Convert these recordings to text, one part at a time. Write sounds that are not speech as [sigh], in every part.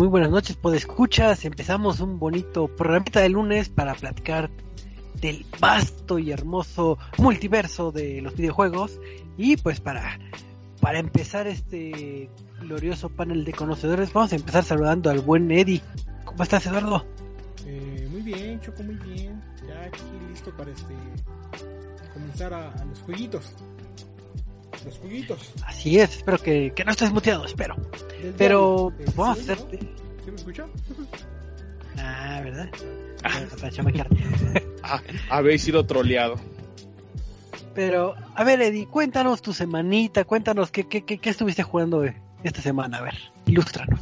muy buenas noches, pues escuchas. Empezamos un bonito programita de lunes para platicar del vasto y hermoso multiverso de los videojuegos. Y pues para, para empezar este glorioso panel de conocedores, vamos a empezar saludando al buen Eddie. ¿Cómo estás, Eduardo? Eh, muy bien, Choco, muy bien. Ya aquí listo para este comenzar a, a los jueguitos. Los jueguitos. Así es, espero que, que no estés muteado, espero. Pero. Eh, vamos a ¿sí, hacerte. no? ¿Sí me escucha? Ah, ¿verdad? Para chamaquear. [laughs] Ah, habéis sido troleado. Pero, a ver, Eddie, cuéntanos tu semanita, cuéntanos qué, qué, qué, qué estuviste jugando esta semana. A ver, ilústranos.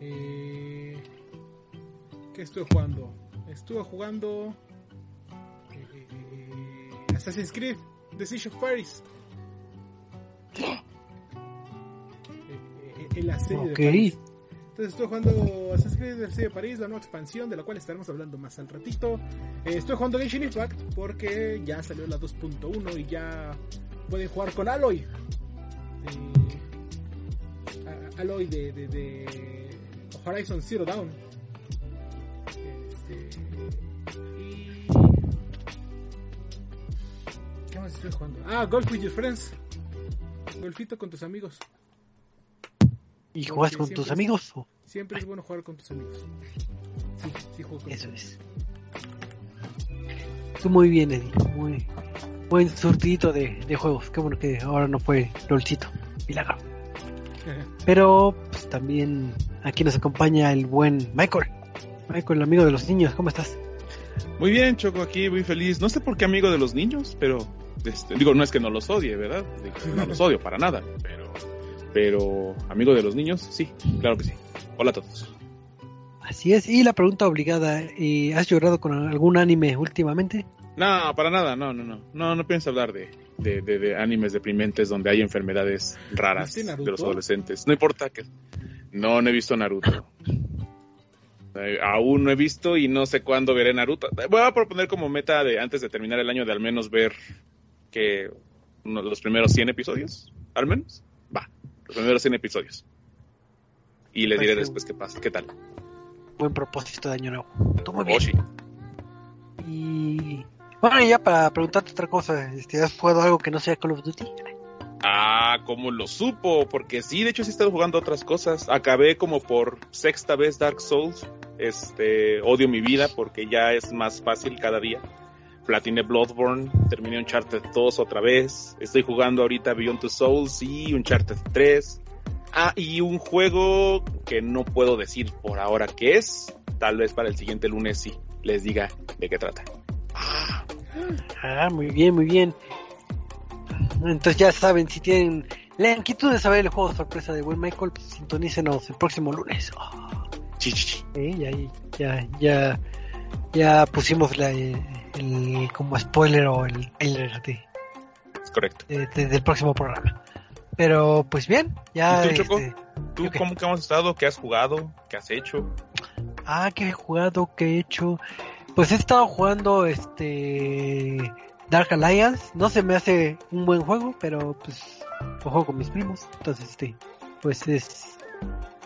Eh, ¿Qué estuve jugando? Estuve jugando eh, eh, eh, Assassin's Creed, The Siege of Paris. Eh, eh, en la serie Ok. de París. Entonces estoy jugando Assassin's Creed serie de París, la nueva expansión, de la cual estaremos hablando más al ratito. Eh, estoy jugando Genshin Impact porque ya salió la 2.1 y ya pueden jugar con Aloy. Eh, a- Aloy de, de, de Horizon Zero Dawn. Este, y... ¿Qué más estoy jugando? Ah, Golf with your friends. Golfito con tus amigos. ¿Y juegas Sí, con tus amigos? o- Siempre es bueno jugar con tus amigos. Sí, sí juego con Eso es. Tú muy bien, Eddie. Muy buen surtidito de, de juegos. Qué bueno que ahora no fue LOLcito. Milagro. [laughs] Pero pues, también aquí nos acompaña el buen Michael. Michael, el amigo de los niños. ¿Cómo estás? Muy bien, Choco, aquí muy feliz. No sé por qué amigo de los niños, pero este, digo, no es que no los odie, ¿verdad? Digo, no los odio para nada, pero, pero amigo de los niños, sí, claro que sí. Hola a todos. Así es. Y la pregunta obligada. eh, ¿Has llorado con algún anime últimamente? No, para nada, no, no, no. No, no pienso hablar de, de, de, de animes deprimentes donde hay enfermedades raras ¿Viste de los adolescentes. No importa que... No, no he visto Naruto. Eh, aún no he visto y no sé cuándo veré Naruto. Voy a proponer como meta de antes de terminar el año de al menos ver que uno- los primeros 100 episodios, al menos. Va, los primeros 100 episodios. Y le diré después qué pasa, qué tal. Buen propósito de año nuevo. Tú muy Oh, bien. Y bueno, y ya para preguntarte otra cosa, este, ¿has jugado algo que no sea Call of Duty? Ah, como lo supo, porque sí, de hecho sí he estado jugando otras cosas. Acabé como por sexta vez Dark Souls. Este, odio mi vida porque ya es más fácil cada día. Platiné Bloodborne, terminé Uncharted 2 otra vez. Estoy jugando ahorita Beyond Two Souls y Uncharted 3. Ah, y un juego que no puedo decir por ahora qué es. Tal vez para el siguiente lunes sí les diga de qué trata. Ah, muy bien, muy bien. Entonces ya saben, si tienen la inquietud de saber el juego sorpresa de buen Michael, pues sintonícenos el próximo lunes. Oh, Chi, chi, chi. eh, ya, ya, ya, ya pusimos la, el, el- como spoiler o el trailer de, Es correcto. de- de- del próximo programa. Pero pues bien, ya. ¿Y tú, Choco? este, ¿Tú Ok. cómo, cómo has estado? ¿Qué has jugado? ¿Qué has hecho? Ah, que he jugado, que he hecho. Pues he estado jugando este Dark Alliance. No se me hace un buen juego, pero pues lo juego con mis primos. Entonces, este, pues es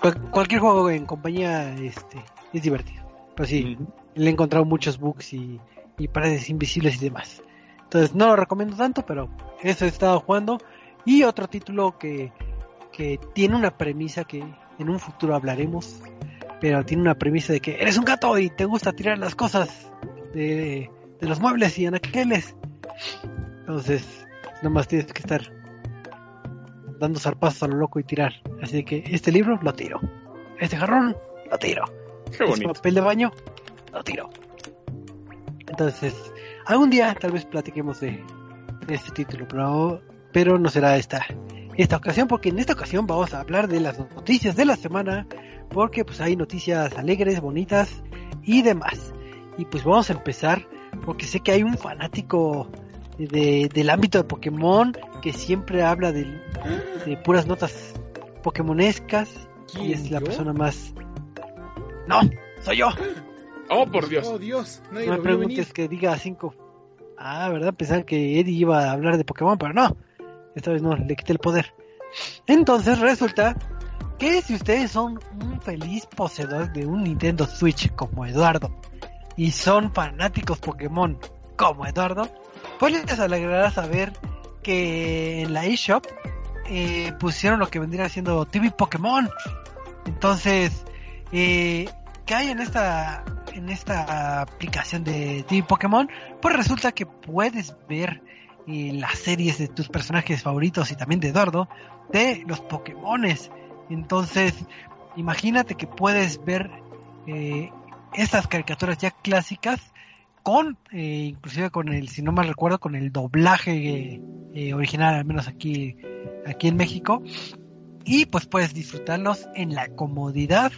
cual- cualquier juego en compañía este es divertido. Pero sí, le he encontrado muchos bugs y, y paredes invisibles y demás. Entonces no lo recomiendo tanto, pero eso he estado jugando. Y otro título que, que tiene una premisa que en un futuro hablaremos, pero tiene una premisa de que eres un gato y te gusta tirar las cosas de, de los muebles y anaqueles. Entonces, nomás tienes que estar dando zarpazos a lo loco y tirar. Así que este libro lo tiro. Este jarrón lo tiro. Qué Este bonito. papel de baño lo tiro. Entonces, algún día tal vez platiquemos de, de este título, pero, pero no será esta, esta ocasión, porque en esta ocasión vamos a hablar de las noticias de la semana, porque pues hay noticias alegres, bonitas y demás. Y pues vamos a empezar, porque sé que hay un fanático de, del ámbito de Pokémon que siempre habla de, de puras notas pokémonescas y ¿Quién, es la yo? persona más... No, soy yo. Oh, por Dios. Oh, Dios. Nadie No me preguntes que diga 5. Ah, ¿verdad? Pensaba que Eddie iba a hablar de Pokémon, pero no. Esta vez no, le quité el poder. Entonces resulta que si ustedes son un feliz poseedor de un Nintendo Switch como Eduardo y son fanáticos Pokémon como Eduardo, pues les alegrará saber que en la eShop eh, pusieron lo que vendría siendo TV Pokémon. Entonces, eh, que hay en esta en esta aplicación de TV Pokémon, pues resulta que puedes ver eh, las series de tus personajes favoritos y también de Eduardo de los Pokémones. Entonces, imagínate que puedes ver eh, estas caricaturas ya clásicas con, eh, inclusive con el, si no mal recuerdo, con el doblaje original, al menos aquí, aquí en México. Y pues puedes disfrutarlos en la comodidad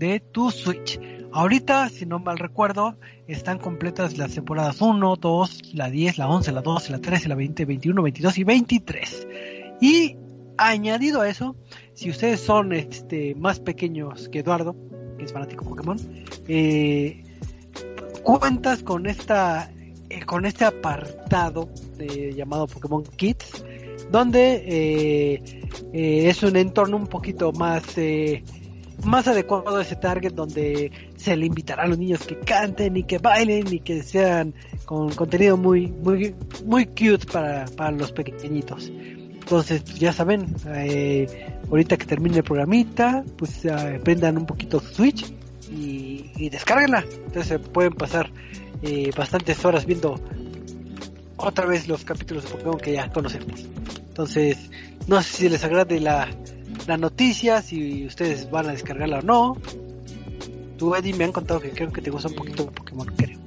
de tu Switch. Ahorita, si no mal recuerdo, están completas las temporadas 1, 2, la 10, la 11, la 12, la 13, la 20, 21, 22 y 23. Y añadido a eso, si ustedes son este más pequeños que Eduardo, que es fanático Pokémon, eh, cuentas con esta eh, con este apartado llamado Pokémon Kids, donde eh, eh, es un entorno un poquito más eh, más adecuado a ese target donde se le invitará a los niños que canten y que bailen y que sean con contenido muy muy muy cute para, para los pequeñitos. Entonces pues, ya saben eh, ahorita que termine el programita pues eh, prendan un poquito su Switch y, y descárguenla. Entonces pueden pasar eh, bastantes horas viendo otra vez los capítulos de Pokémon que ya conocemos. Entonces no sé si les agrade la la noticia, si ustedes van a descargarla o no. Tú, Eddie, me han contado que creo que te gusta un poquito de Pokémon, creo.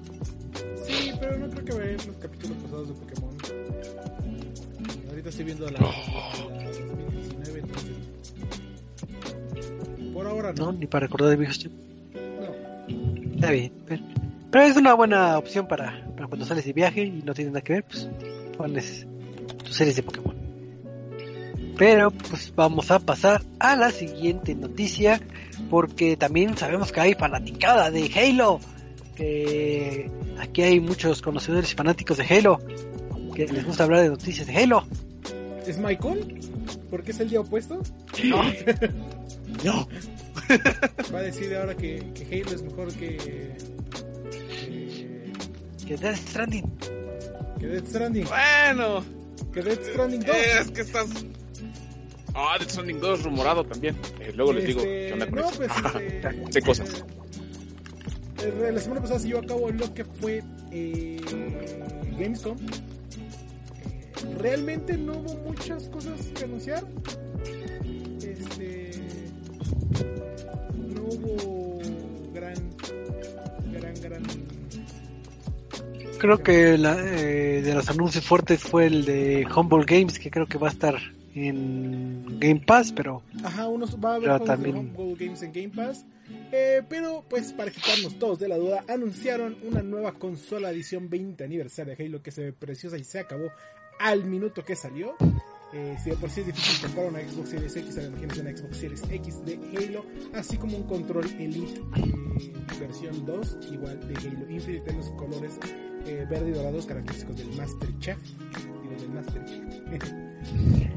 Sí, pero no creo que vean los capítulos pasados de Pokémon. Ahorita estoy viendo la, la 2019, entonces. Por ahora No, no. ni para recordar de viejos tiempos. No. Está bien. Pero, pero es una buena opción para, para cuando sales de viaje y no tienes nada que ver, pues pones tus series de Pokémon. Pero pues vamos a pasar a la siguiente noticia porque también sabemos que hay fanaticada de Halo. Que aquí hay muchos conocedores y fanáticos de Halo que les gusta hablar de noticias de Halo. ¿Es Michael? ¿Porque es el día opuesto? No, [laughs] no. Va a decir ahora que, que Halo es mejor que. que, Que Death Stranding. que Death Stranding. Bueno, Que Death Stranding 2. es que estás. Ah, Death Stranding 2 rumorado también. Eh, luego les digo Este, qué onda con no, eso. pues, este, [laughs] sé cosas. eh, La semana pasada se llevó a cabo lo que fue eh, Gamescom. Eh, realmente no hubo muchas cosas que anunciar. Este, no hubo gran, gran, gran. Creo que la, eh, de los anuncios fuertes fue el de Humble Games, que creo que va a estar en Game Pass, pero Ajá, unos va a haber juegos también- de Humble Games en Game Pass. Eh, pero, pues, para quitarnos todos de la duda, anunciaron una nueva consola edición 20 aniversario de Halo que se ve preciosa y se acabó al minuto que salió. Eh, si de por sí es difícil comprar una Xbox Series X, ahora imagínense una Xbox Series X de Halo, así como un control Elite eh, versión 2, igual de Halo Infinite en los colores eh, verde y dorados característicos del Master Chief. Master Chief. [laughs]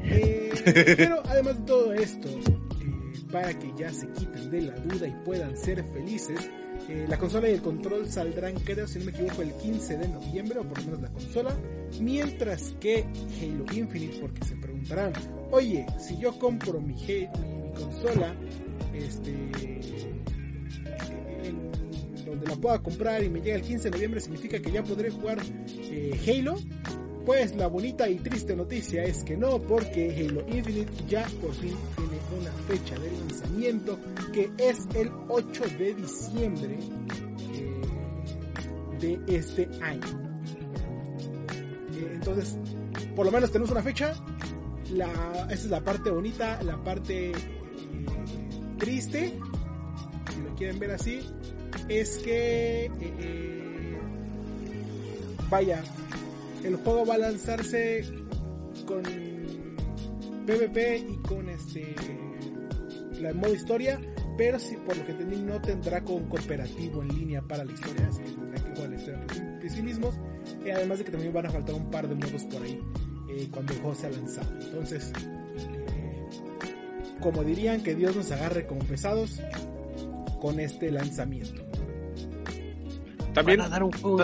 Eh, pero además de todo esto, eh, para que ya se quiten de la duda y puedan ser felices, eh, la consola y el control saldrán, creo, si no me equivoco, el 15 de noviembre, o por lo menos la consola, mientras que Halo Infinite, porque se preguntarán, oye, si yo compro mi, consola, este, donde la pueda comprar y me llega el 15 de noviembre, significa que ya podré jugar eh, Halo. Pues la bonita y triste noticia es que no, porque Halo Infinite ya por fin tiene una fecha de lanzamiento que es el 8 de diciembre eh, de este año. Eh, entonces, por lo menos tenemos una fecha. La, esa es la parte bonita, la parte eh, triste, si lo quieren ver así, es que vaya, el juego va a lanzarse con PvP y con este la modo historia, pero si por lo que entendí no tendrá con cooperativo en línea para la historia, así que tendrán que jugar la historia por sí- mismos, además de que también van a faltar un par de modos por ahí eh, cuando el juego sea lanzado. Entonces, eh, como dirían, que Dios nos agarre como pesados con este lanzamiento. También, Van a dar un juego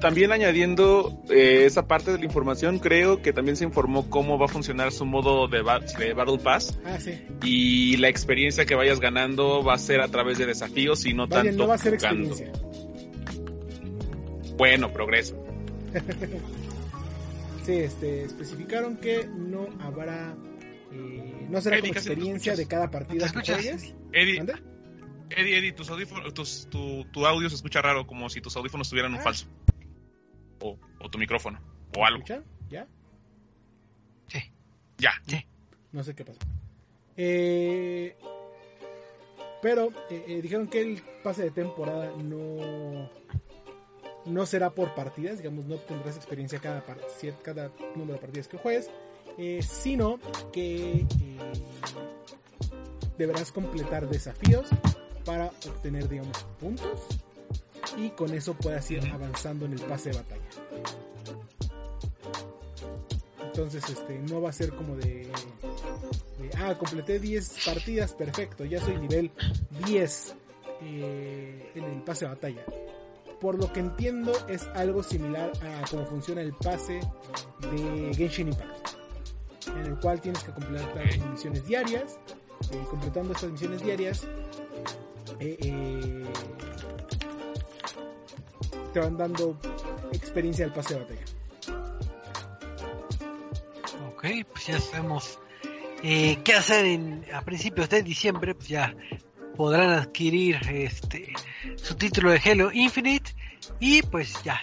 también añadiendo eh, esa parte de la información, creo que también se informó cómo va a funcionar su modo de, ba- de Battle Pass Ah, sí. y la experiencia que vayas ganando va a ser a través de desafíos y no Vaya, tanto no va a ser jugando. experiencia. Bueno, progreso. [laughs] Sí, este, especificaron que no habrá, eh, no será Eddie, como experiencia de cada partida ¿Te que. Eddie. Eddie, Eddie, tus audífonos, tus- tu, tu audio se escucha raro, como si tus audífonos tuvieran un Ah. falso. O, o tu micrófono, o algo. ¿Escuchan? ¿Ya? Sí. Ya. No sé qué pasó. Eh, pero eh, eh, dijeron que el pase de temporada no no será por partidas, digamos, no tendrás experiencia cada, cada número de partidas que juegues, eh, sino que eh, deberás completar desafíos para obtener, digamos, puntos y con eso puedas ir avanzando en el pase de batalla. Entonces, este, no va a ser como de, de, ah, completé 10 partidas, perfecto, ya soy nivel 10 eh, en el pase de batalla. Por lo que entiendo es algo similar a cómo funciona el pase de Genshin Impact, en el cual tienes que completar misiones diarias, eh, completando estas misiones diarias, eh, eh, te van dando experiencia del pase de batalla. Ok, pues ya sabemos eh, qué hacer en, a principios de diciembre. Pues ya podrán adquirir este su título de Halo Infinite y pues ya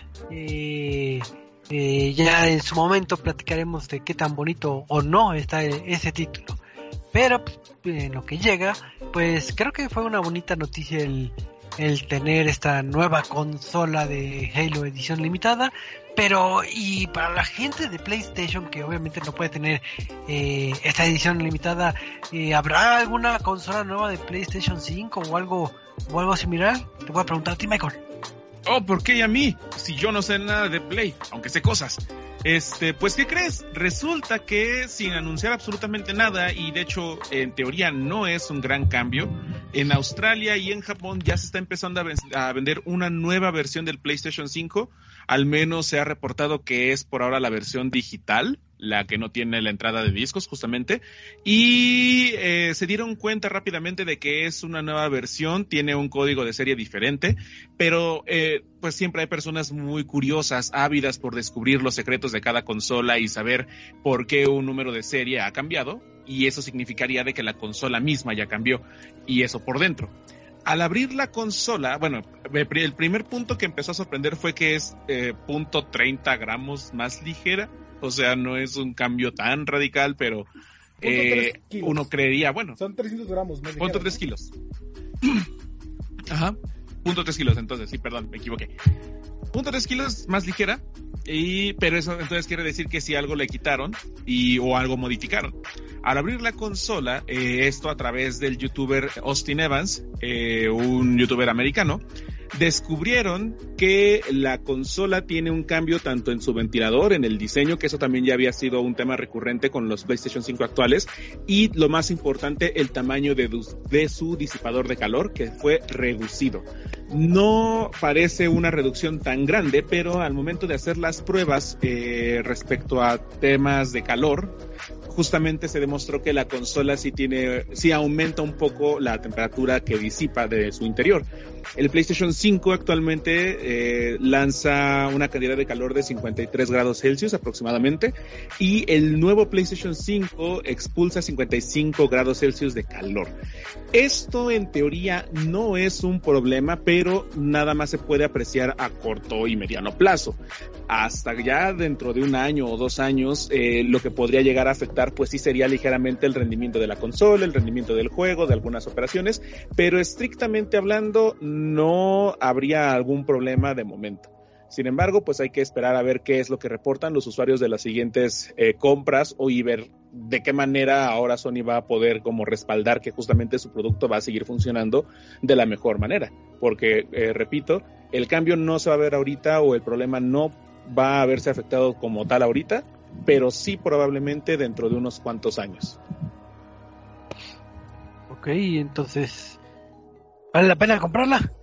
ya en su momento platicaremos de qué tan bonito o no está e- ese título. Pero pues, en lo que llega, pues creo que fue una bonita noticia el, el tener esta nueva consola de Halo edición limitada. Pero, y para la gente de PlayStation, que obviamente no puede tener eh, esta edición limitada, eh, ¿habrá alguna consola nueva de PlayStation 5 o algo, o algo similar? Te voy a preguntar a ti, Michael. Oh, ¿por qué y a mí? Si yo no sé nada de Play, aunque sé cosas. Este, pues, ¿qué crees? Resulta que sin anunciar absolutamente nada, y de hecho, en teoría no es un gran cambio, en Australia y en Japón ya se está empezando a, ven- a vender una nueva versión del PlayStation 5. Al menos se ha reportado que es por ahora la versión digital, la que no tiene la entrada de discos justamente. Y eh, se dieron cuenta rápidamente de que es una nueva versión, tiene un código de serie diferente, pero eh, pues siempre hay personas muy curiosas, ávidas por descubrir los secretos de cada consola y saber por qué un número de serie ha cambiado. Y eso significaría de que la consola misma ya cambió. Y eso por dentro al abrir la consola, bueno, el primer punto que empezó a sorprender fue que es eh, punto 30 gramos más ligera, o sea, no es un cambio tan radical, pero eh, uno creería, bueno, Son 300 gramos punto ligero, 3 ¿no? kilos. [clears throat] Ajá, punto 3 kilos, entonces, sí, perdón, me equivoqué. Punto 3 kilos más ligera, y, pero eso entonces quiere decir que si algo le quitaron y, o algo modificaron. Al abrir la consola, eh, esto a través del youtuber Austin Evans, eh, un youtuber americano, descubrieron que la consola tiene un cambio tanto en su ventilador, en el diseño, que eso también ya había sido un tema recurrente con los PlayStation 5 actuales, y lo más importante, el tamaño de, su disipador de calor, que fue reducido. No parece una reducción tan grande, pero al momento de hacer las pruebas eh, respecto a temas de calor, justamente se demostró que la consola sí tiene, sí aumenta un poco la temperatura que disipa de su interior. El PlayStation 5 actualmente eh, lanza una cantidad de calor de 53 grados Celsius aproximadamente y el nuevo PlayStation 5 expulsa 55 grados Celsius de calor. Esto en teoría no es un problema, pero nada más se puede apreciar a corto y mediano plazo. Hasta ya dentro de un año o dos años, eh, lo que podría llegar a afectar, pues sí sería ligeramente el rendimiento de la consola, el rendimiento del juego, de algunas operaciones, pero estrictamente hablando, no habría algún problema de momento. Sin embargo, pues hay que esperar a ver qué es lo que reportan los usuarios de las siguientes eh, compras o y ver de qué manera ahora Sony va a poder como respaldar que justamente su producto va a seguir funcionando de la mejor manera. Porque, eh, repito, el cambio no se va a ver ahorita o el problema no va a verse afectado como tal ahorita, pero sí probablemente dentro de unos cuantos años. Ok, entonces, ¿vale la pena comprarla?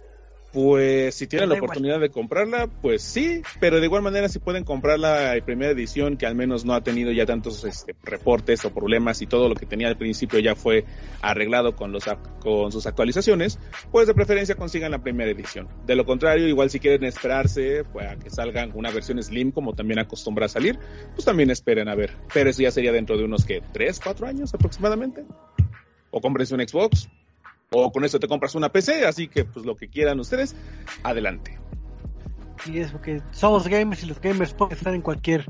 Pues si tienen la oportunidad de comprarla, pues sí, pero de igual manera si pueden comprarla en primera edición, que al menos no ha tenido ya tantos este, reportes o problemas y todo lo que tenía al principio ya fue arreglado con, los, con sus actualizaciones, pues de preferencia consigan la primera edición. De lo contrario, igual si quieren esperarse pues, a que salgan una versión Slim como también acostumbra a salir, pues también esperen a ver. Pero eso ya sería dentro de unos que 3, 4 años aproximadamente. O comprense un Xbox, o con eso te compras una PC, así que pues lo que quieran ustedes, adelante. Y es porque somos gamers y los gamers pueden estar en cualquier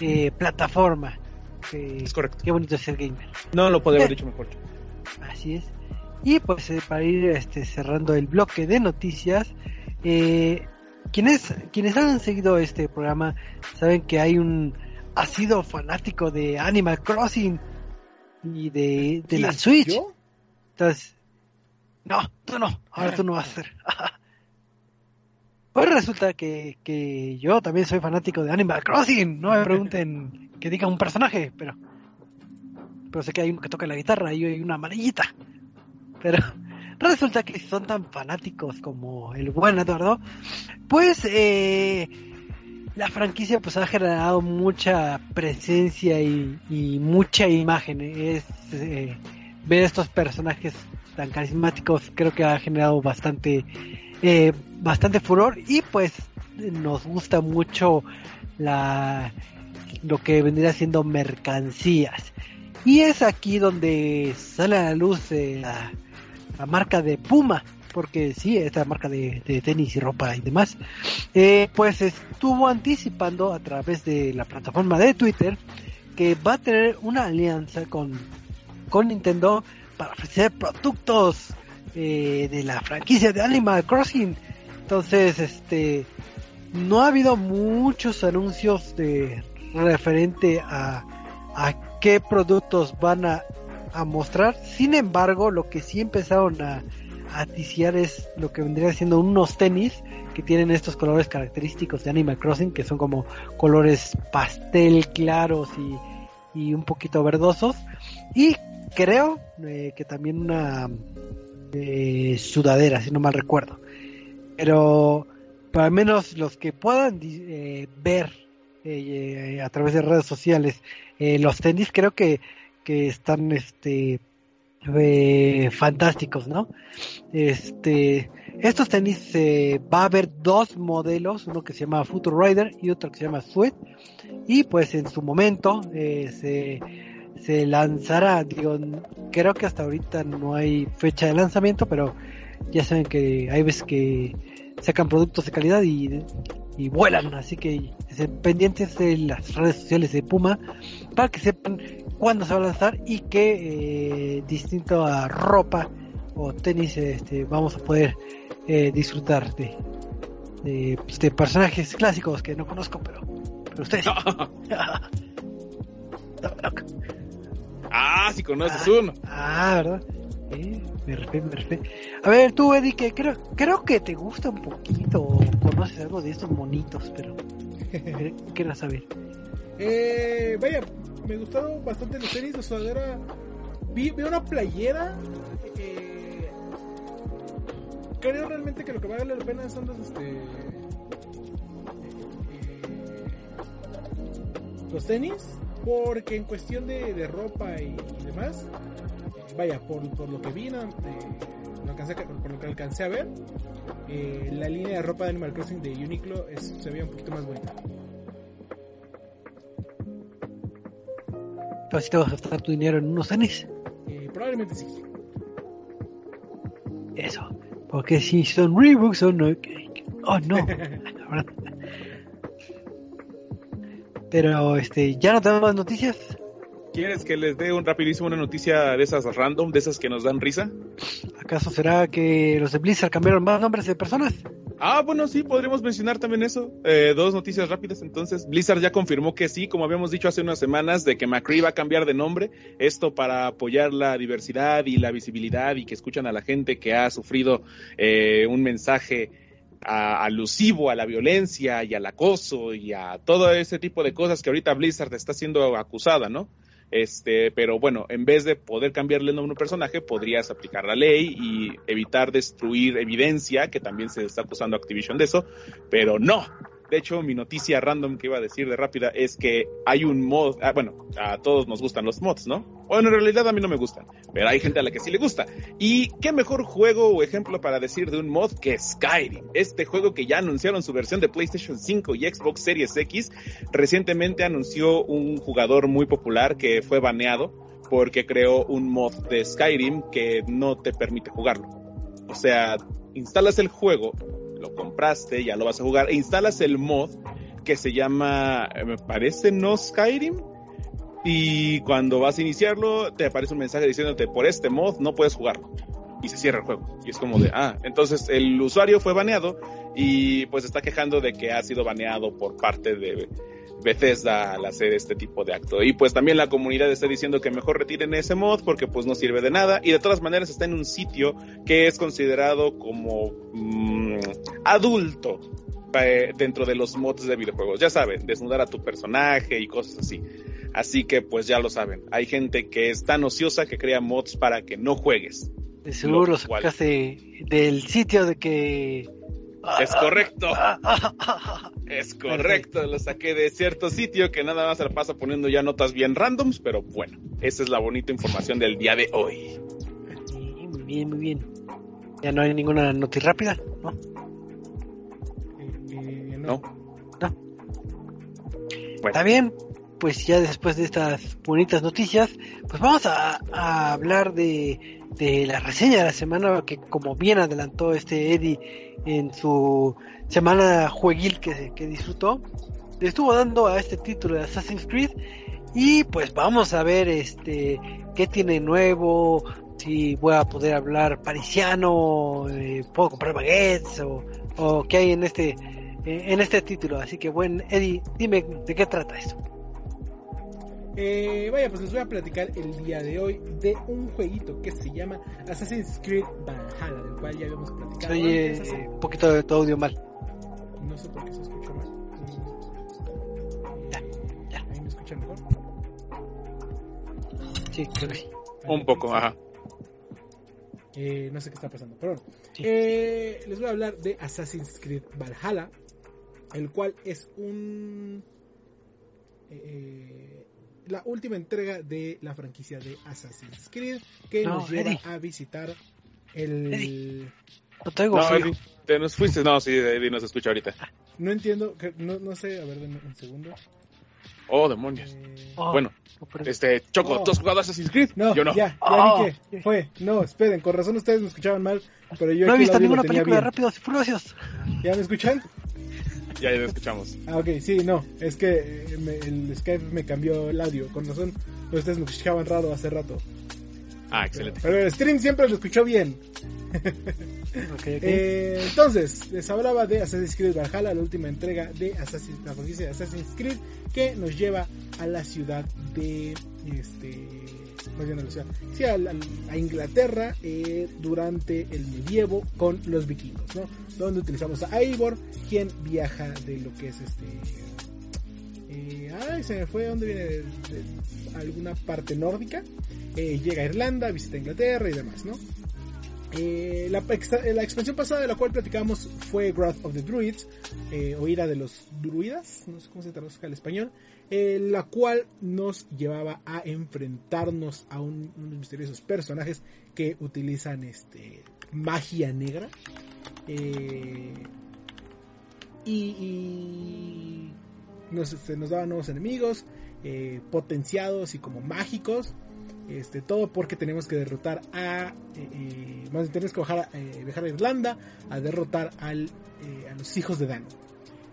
eh, plataforma. es correcto. Qué bonito ser gamer. No lo podría haber dicho mejor. Así es. Y pues eh, para ir este, cerrando el bloque de noticias, eh, quienes, quienes han seguido este programa saben que hay un ha sido fanático de Animal Crossing y de, de la Switch. ¿Yo? Entonces, no, tú no, ahora tú no vas a ser. [laughs] Pues resulta que, que yo también soy fanático de Animal Crossing. No me pregunten que diga un personaje, pero. Pero sé que hay uno que toca la guitarra y hay una amarillita. Pero [laughs] resulta que son tan fanáticos como el buen Eduardo, pues eh, la franquicia pues ha generado mucha presencia y, y mucha imagen. Es eh, ver estos personajes tan carismáticos creo que ha generado bastante eh, bastante furor. Y pues nos gusta mucho la lo que vendría siendo mercancías. Y es aquí donde sale a la luz eh, la, marca de Puma porque sí, esta marca de, tenis y ropa y demás, eh, pues estuvo anticipando a través de la plataforma de Twitter que va a tener una alianza con, con Nintendo para ofrecer productos eh, de la franquicia de Animal Crossing. Entonces, este, no ha habido muchos anuncios de referente a, qué productos van a, mostrar. Sin embargo, lo que sí empezaron a, a es lo que vendría siendo unos tenis que tienen estos colores característicos de Animal Crossing, que son como colores pastel claros y, y un poquito verdosos. Y creo eh, que también una eh, sudadera, si no mal recuerdo. Pero para menos los que puedan eh, ver a través de redes sociales los tenis, creo que, que están este fantásticos, ¿no? Este, estos tenis va a haber dos modelos, uno que se llama Future Rider y otro que se llama Sweat, y pues en su momento se se lanzará, digo, creo que hasta ahorita no hay fecha de lanzamiento, pero ya saben que hay veces que sacan productos de calidad y, vuelan, así que pendientes de las redes sociales de Puma para que sepan cuándo se va a lanzar y que eh, distinto a ropa o tenis este, vamos a poder eh, disfrutar de, pues, de, personajes clásicos que no conozco, pero, pero ustedes. [laughs] [laughs] Ah, si conoces uno. Ah, ¿verdad? Eh, me refiero, me refiero. A ver, tú, Eddie, que creo, creo que te gusta un poquito o conoces algo de estos monitos, pero [laughs] quiero saber. Eh, vaya, me gustaron bastante los tenis, o sea, era... Vi, vi una playera. Eh, creo realmente que lo que vale la pena son los, este... Eh, los tenis porque en cuestión de, ropa y, demás, vaya, por, lo que vi, por lo que alcancé a ver, eh, la línea de ropa de Animal Crossing de Uniqlo se veía un poquito más bonita. ¿Tú te vas a gastar tu dinero en unos tenis? Eh, probablemente sí. Eso, porque si son Reeboks o no... [laughs] Oh no. [laughs] Pero este, ya no tenemos más noticias. ¿Quieres que les dé un rapidísimo una noticia de esas random, de esas que nos dan risa? ¿Acaso será que los de Blizzard cambiaron más nombres de personas? Ah, bueno, sí, podríamos mencionar también eso. Eh, dos noticias rápidas entonces. Blizzard ya confirmó que sí, como habíamos dicho hace unas semanas, de que McCree va a cambiar de nombre. Esto para apoyar la diversidad y la visibilidad y que escuchan a la gente que ha sufrido eh, un mensaje alusivo a la violencia y al acoso y a todo ese tipo de cosas que ahorita Blizzard está siendo acusada, ¿no? Este, pero bueno, en vez de poder cambiarle el nombre a un personaje, podrías aplicar la ley y evitar destruir evidencia, que también se está acusando a Activision de eso, pero no, de hecho, mi noticia random que iba a decir de rápida es que hay un mod, ah, bueno, a todos nos gustan los mods, ¿no? Bueno, en realidad a mí no me gustan, pero hay gente a la que sí le gusta. Y qué mejor juego o ejemplo para decir de un mod que Skyrim. Este juego que ya anunciaron su versión de PlayStation 5 y Xbox Series X, recientemente anunció un jugador muy popular que fue baneado porque creó un mod de Skyrim que no te permite jugarlo. O sea, instalas el juego lo compraste, ya lo vas a jugar, e instalas el mod que se llama, eh, me parece, no Skyrim. Y cuando vas a iniciarlo, te aparece un mensaje diciéndote, por este mod no puedes jugarlo. Y se cierra el juego. Y es como de, ah, entonces el usuario fue baneado y pues está quejando de que ha sido baneado por parte de, Bethesda al hacer este tipo de acto. Y pues también la comunidad está diciendo que mejor retiren ese mod porque pues no sirve de nada y de todas maneras está en un sitio que es considerado como mm, adulto eh, dentro de los mods de videojuegos. Ya saben, desnudar a tu personaje y cosas así. Así que pues ya lo saben. Hay gente que es tan ociosa que crea mods para que no juegues. De seguro sacaste del sitio de que es correcto. [laughs] Es correcto. Lo saqué de cierto sitio que nada más se la pasa poniendo ya notas bien randoms, pero bueno, esa es la bonita información del día de hoy. muy bien, muy bien. Ya no hay ninguna noticia rápida, ¿no? Eh, no. No. Está bien, pues ya después de estas bonitas noticias, pues vamos a, a hablar de, de la reseña de la semana que como bien adelantó este Eddie en su semana jueguil que, que disfrutó, le estuvo dando a este título de Assassin's Creed y pues vamos a ver este qué tiene nuevo, si voy a poder hablar parisiano, eh, puedo comprar baguettes o, o qué hay en este eh, en este título. Así que bueno, Eddie, dime de qué trata esto. Eh, vaya, pues les voy a platicar el día de hoy de un jueguito que se llama Assassin's Creed Valhalla, del cual ya habíamos platicado. Oye, un poquito de tu audio mal. No sé por qué se escucha mal. Ya, ya. ¿Ahí me escuchan mejor? Sí, creo que sí. Un poco, ajá. Eh, no sé qué está pasando, pero bueno. Sí. Eh, les voy a hablar de Assassin's Creed Valhalla, el cual es un... eh, la última entrega de la franquicia de Assassin's Creed que No, nos lleva Eddie. a visitar el... Eddie. No te oigo No, frío. Te nos fuiste. No, sí, Eddie nos escucha ahorita. No entiendo, que- no, no sé, a ver, denme un segundo. Oh, demonios. Eh, Oh, Bueno, no, pero- este, Choco, Oh. ¿tú has jugado Assassin's Creed? No, Yo no. ya, ya Oh. vi que fue. No, esperen, con razón ustedes me escuchaban mal, pero yo no he visto ninguna película de bien. Rápidos y Furiosos. ¿Ya me escuchan? Ya, ya lo escuchamos. Ah, ok, sí, no, es que eh, me- el Skype me cambió el audio, con razón ustedes me escuchaban raro hace rato. Ah, excelente. Pero el stream siempre lo escuchó bien. [laughs] Eh, entonces, les hablaba de Assassin's Creed Valhalla, la última entrega de Assassin's, la franquicia de Assassin's Creed, que nos lleva a la ciudad de, este, más bien a la a, Inglaterra eh, durante el medievo con los vikingos, ¿no? Donde utilizamos a Eivor, quien viaja de lo que es este, eh, ay, se me fue, ¿a ¿dónde viene? De, de alguna parte nórdica. Eh, llega a Irlanda, visita Inglaterra y demás, ¿no? Eh, la, extra- la expansión pasada de la cual platicamos fue Wrath of the Druids, eh, o Ira de los Druidas, no sé cómo se traduzca al español, eh, la cual nos llevaba a enfrentarnos a un- unos misteriosos personajes que utilizan este, magia negra. eh, y, y nos, este, nos daban nuevos enemigos, eh, potenciados y como mágicos. Este, todo porque tenemos que derrotar a. eh, eh, más bien tenemos que bajar a, eh, viajar a Irlanda a derrotar eh, a los hijos de Dan.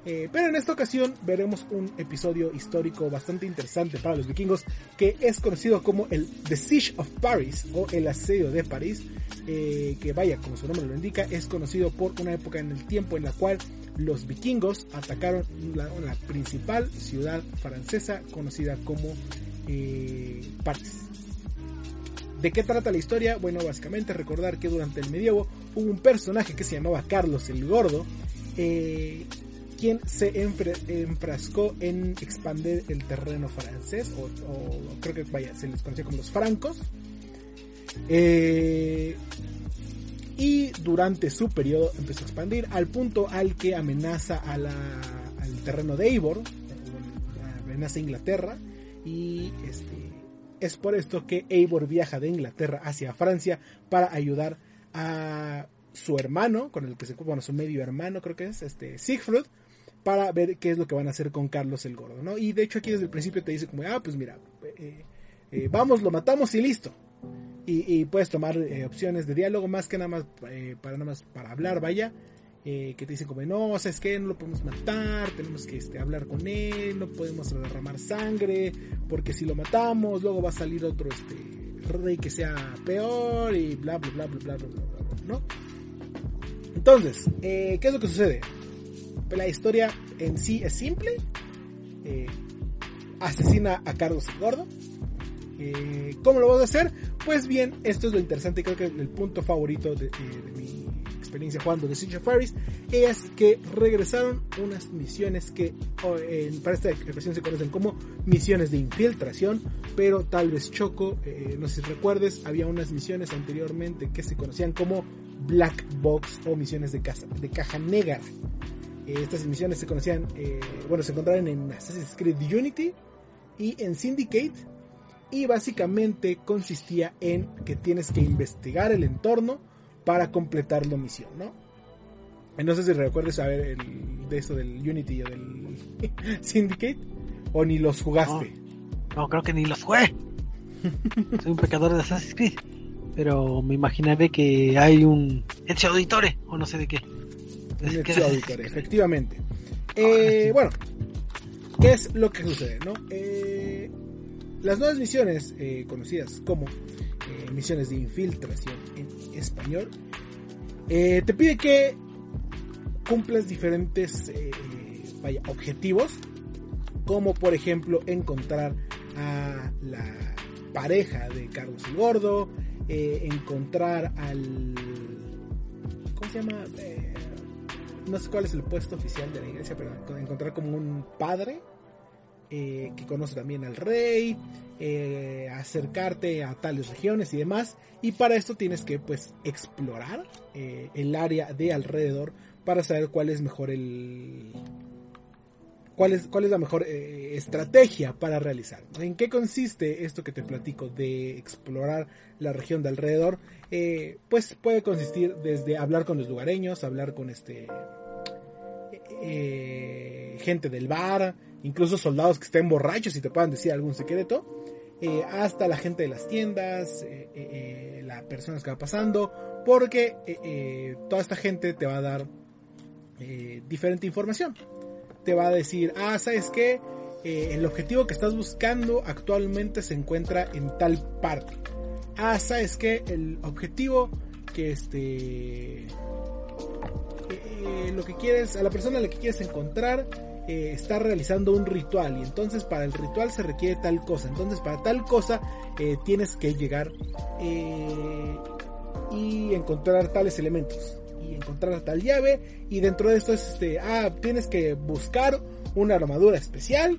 Eh, pero en esta ocasión veremos un episodio histórico bastante interesante para los vikingos que es conocido como el The Siege of Paris o el asedio de París. eh, que vaya, como su nombre lo indica, es conocido por una época en el tiempo en la cual los vikingos atacaron la, la principal ciudad francesa conocida como eh, París. ¿De qué trata la historia? Bueno, básicamente recordar que durante el medievo hubo un personaje que se llamaba Carlos el Gordo, eh, quien se enfrascó en expandir el terreno francés, o, creo que vaya, se les conocía como los francos. Eh, y durante su periodo empezó a expandir al punto al que amenaza al terreno de Eivor, amenaza a Inglaterra, y este, es por esto que Eivor viaja de Inglaterra hacia Francia para ayudar a su hermano, con el que se bueno, su medio hermano creo que es, este, Siegfried, para ver qué es lo que van a hacer con Carlos el Gordo, ¿no? Y de hecho aquí desde el principio te dice como, ah, pues mira, eh, eh, vamos, lo matamos y listo. Y, puedes tomar eh, opciones de diálogo más que nada más para nada más para hablar, vaya. Que te dicen como, no, ¿sabes qué? No lo podemos matar, tenemos que este, hablar con él, no podemos derramar sangre, porque si lo matamos, luego va a salir otro este, rey que sea peor y bla, bla, bla, bla, bla, bla, bla, ¿no? Entonces, ¿qué es lo que sucede? la historia en sí es simple. Eh, asesina a Carlos el Gordo. Eh, ¿Cómo lo vas a hacer? Pues bien, esto es lo interesante. Creo que el punto favorito de, mi experiencia jugando de Siege of Paris es que regresaron unas misiones que para esta versión se conocen como misiones de infiltración, pero tal vez choco, eh, no sé si recuerdes, había unas misiones anteriormente que se conocían como Black Box o misiones de, de caja negra. Eh, estas misiones se conocían, eh, bueno, se encontraron en Assassin's Creed Unity y en Syndicate. Y básicamente consistía en que tienes que investigar el entorno para completar la misión, ¿no? No sé si recuerdes saber de eso del Unity o del [laughs] Syndicate, o ni los jugaste. No, creo que ni los jugué. [laughs] Soy un pecador de Assassin's Creed. Pero me imaginaré que hay un Ezio Auditore, o no sé de qué [laughs] efectivamente. Eh, bueno, ¿qué es lo que sucede? No? Eh, las nuevas misiones, eh, conocidas como misiones de infiltración en español, te pide que cumplas diferentes vaya, objetivos, como por ejemplo encontrar a la pareja de Carlos el Gordo, encontrar al... ¿Cómo se llama? no sé cuál es el puesto oficial de la iglesia, pero encontrar como un padre eh, que conoce también al rey, eh, acercarte a tales regiones y demás. Y para esto tienes que pues explorar eh, el área de alrededor para saber cuál es mejor el... ¿Cuál es, cuál es la mejor estrategia para realizar? ¿En qué consiste esto que te platico de explorar la región de alrededor? pues puede consistir desde hablar con los lugareños, hablar con este gente del bar, incluso soldados que estén borrachos y te puedan decir algún secreto, eh, hasta la gente de las tiendas, eh, las personas que va pasando, porque toda esta gente te va a dar diferente información. Te va a decir, ah, ¿sabes qué? el objetivo que estás buscando actualmente se encuentra en tal parte. Ah, ¿sabes qué? El objetivo que este eh, lo que quieres, a la persona a la que quieres encontrar, eh, está realizando un ritual y entonces para el ritual se requiere tal cosa. Entonces para tal cosa eh, tienes que llegar y encontrar tales elementos y encontrar tal llave y dentro de esto es este, ah, tienes que buscar una armadura especial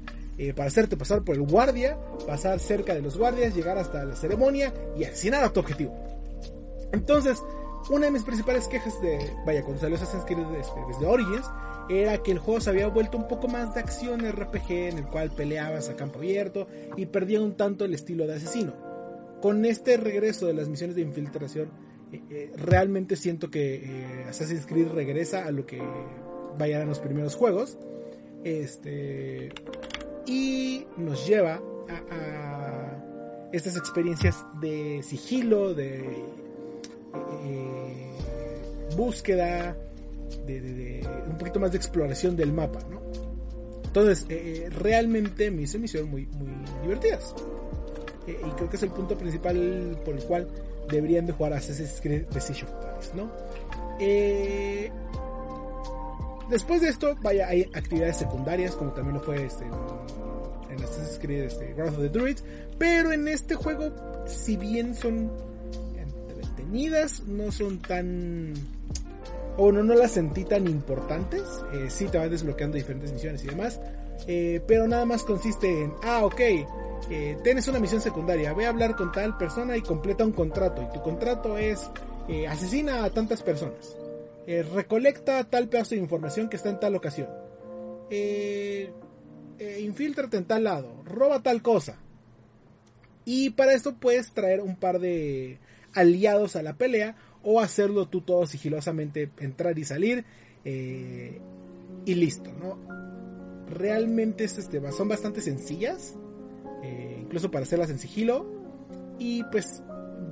para hacerte pasar por el guardia, pasar cerca de los guardias, llegar hasta la ceremonia y asesinar a tu objetivo. Entonces, una de mis principales quejas de, vaya, cuando salió Assassin's Creed este, desde Origins, era que el juego se había vuelto un poco más de acción RPG en el cual peleabas a campo abierto y perdía un tanto el estilo de asesino. Con este regreso de las misiones de infiltración, eh, eh, realmente siento que eh, Assassin's Creed regresa a lo que vayan los primeros juegos. Este. Y nos lleva a, estas experiencias de sigilo, de búsqueda, de, un poquito más de exploración del mapa, ¿no? Entonces, eh, eh, realmente me hizo misiones muy, muy divertidas. y creo que es el punto principal por el cual deberían de jugar Assassin's Creed Decision ¿no? después de esto, vaya, hay actividades secundarias, como también lo fue este, en, Assassin's Creed este, Wrath of the Druids, pero en este juego, si bien son no son tan... o no, no las sentí tan importantes. Eh, sí te van desbloqueando diferentes misiones y demás. Eh, pero nada más consiste en, ah, ok, eh, tienes una misión secundaria, ve a hablar con tal persona y completa un contrato. Y tu contrato es, asesina a tantas personas. Recolecta tal pedazo de información que está en tal ocasión. Infíltrate en tal lado. Roba tal cosa. Y para esto puedes traer un par de aliados a la pelea o hacerlo tú todo sigilosamente, entrar y salir eh, y listo, ¿no? Realmente es, este, son bastante sencillas, eh, incluso para hacerlas en sigilo y pues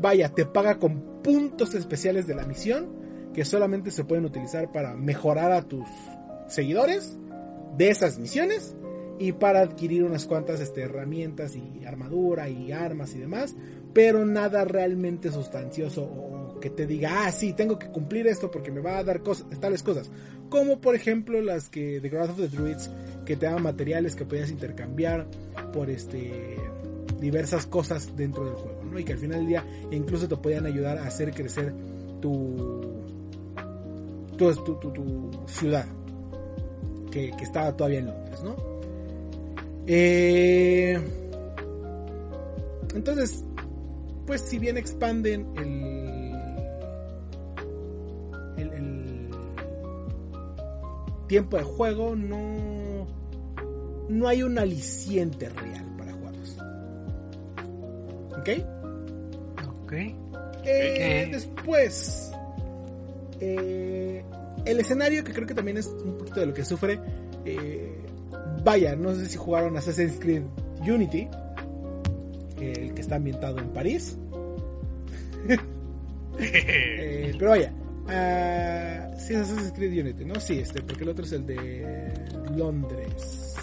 vaya, te paga con puntos especiales de la misión que solamente se pueden utilizar para mejorar a tus seguidores de esas misiones y para adquirir unas cuantas este, herramientas y armadura y armas y demás, pero nada realmente sustancioso o que te diga, ah, sí, tengo que cumplir esto porque me va a dar cosas, tales cosas, como por ejemplo las que de Wrath of the Druids, que te dan materiales que puedes intercambiar por este diversas cosas dentro del juego, ¿no? Y que al final del día incluso te pueden ayudar a hacer crecer tu tu, tu, tu, tu ciudad que, que estaba todavía en Londres, ¿no? Eh, entonces, pues si bien expanden el, el, el tiempo de juego, no, no hay un aliciente real para jugarlos. ¿Ok? Ok. Eh, después, eh, el escenario, que creo que también es un poquito de lo que sufre. eh, vaya, no sé si jugaron Assassin's Creed Unity, el que está ambientado en París. [laughs] Eh, pero vaya, ah, sí es Assassin's Creed Unity, ¿no? Sí, este, porque el otro es el de Londres.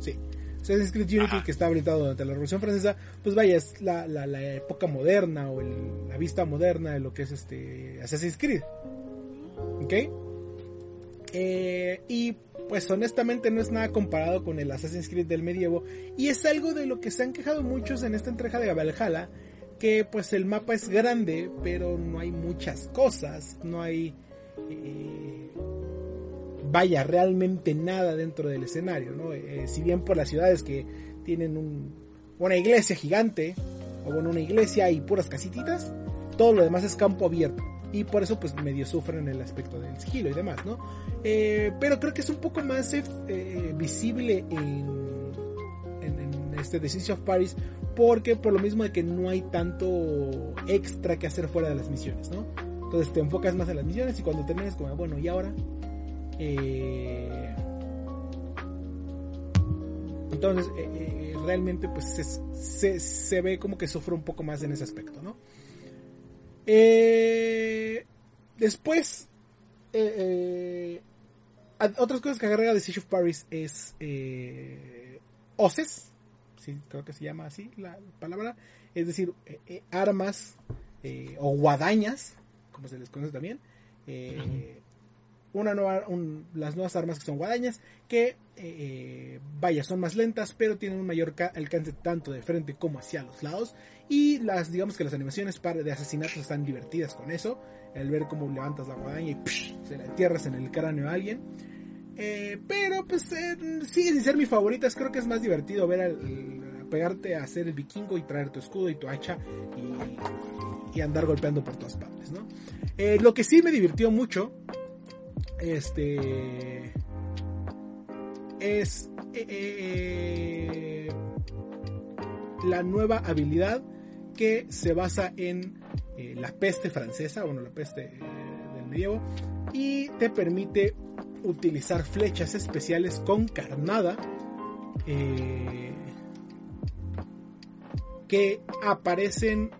Sí, Assassin's Creed Unity Ajá. que está ambientado durante la Revolución Francesa, pues vaya, es la, la, la época moderna o el- la vista moderna de lo que es este Assassin's Creed. ¿Ok? Eh, y pues honestamente no es nada comparado con el Assassin's Creed del medievo. Y es algo de lo que se han quejado muchos en esta entrega de Valhalla. Que pues el mapa es grande, pero no hay muchas cosas. No hay... eh, vaya, realmente nada dentro del escenario, ¿no? Eh, si bien por las ciudades que tienen un- una iglesia gigante, o bueno, una iglesia y puras casititas, todo lo demás es campo abierto. Y por eso pues medio sufren el aspecto del sigilo y demás, ¿no? Eh, pero creo que es un poco más eh, visible en, en, en este The City of Paris porque por lo mismo de que no hay tanto extra que hacer fuera de las misiones, ¿no? Entonces te enfocas más en las misiones y cuando terminas como, bueno, ¿y ahora? Eh, entonces, eh, eh, realmente pues es- se, se ve como que sufre un poco más en ese aspecto, ¿no? Eh, después, eh, eh, otras cosas que agrega The Siege of Paris es eh, hoces, sí, creo que se llama así la palabra, es decir, eh, armas o guadañas, como se les conoce también, eh, una nueva, las nuevas armas que son guadañas, que eh, vaya, son más lentas, pero tienen un mayor ca- alcance tanto de frente como hacia los lados. Y las, digamos que las animaciones para, de asesinatos están divertidas con eso. El ver cómo levantas la guadaña y psh, se la entierras en el cráneo a alguien. Eh, pero pues eh, sigue sin ser mi favorita. Creo que es más divertido ver al, pegarte a hacer el vikingo y traer tu escudo y tu hacha y, y andar golpeando por todas partes, ¿no? Eh, lo que sí me divirtió mucho, este, es eh, eh, la nueva habilidad que se basa en eh, la peste francesa, bueno, la peste eh, del medievo, y te permite utilizar flechas especiales con carnada eh, que aparecen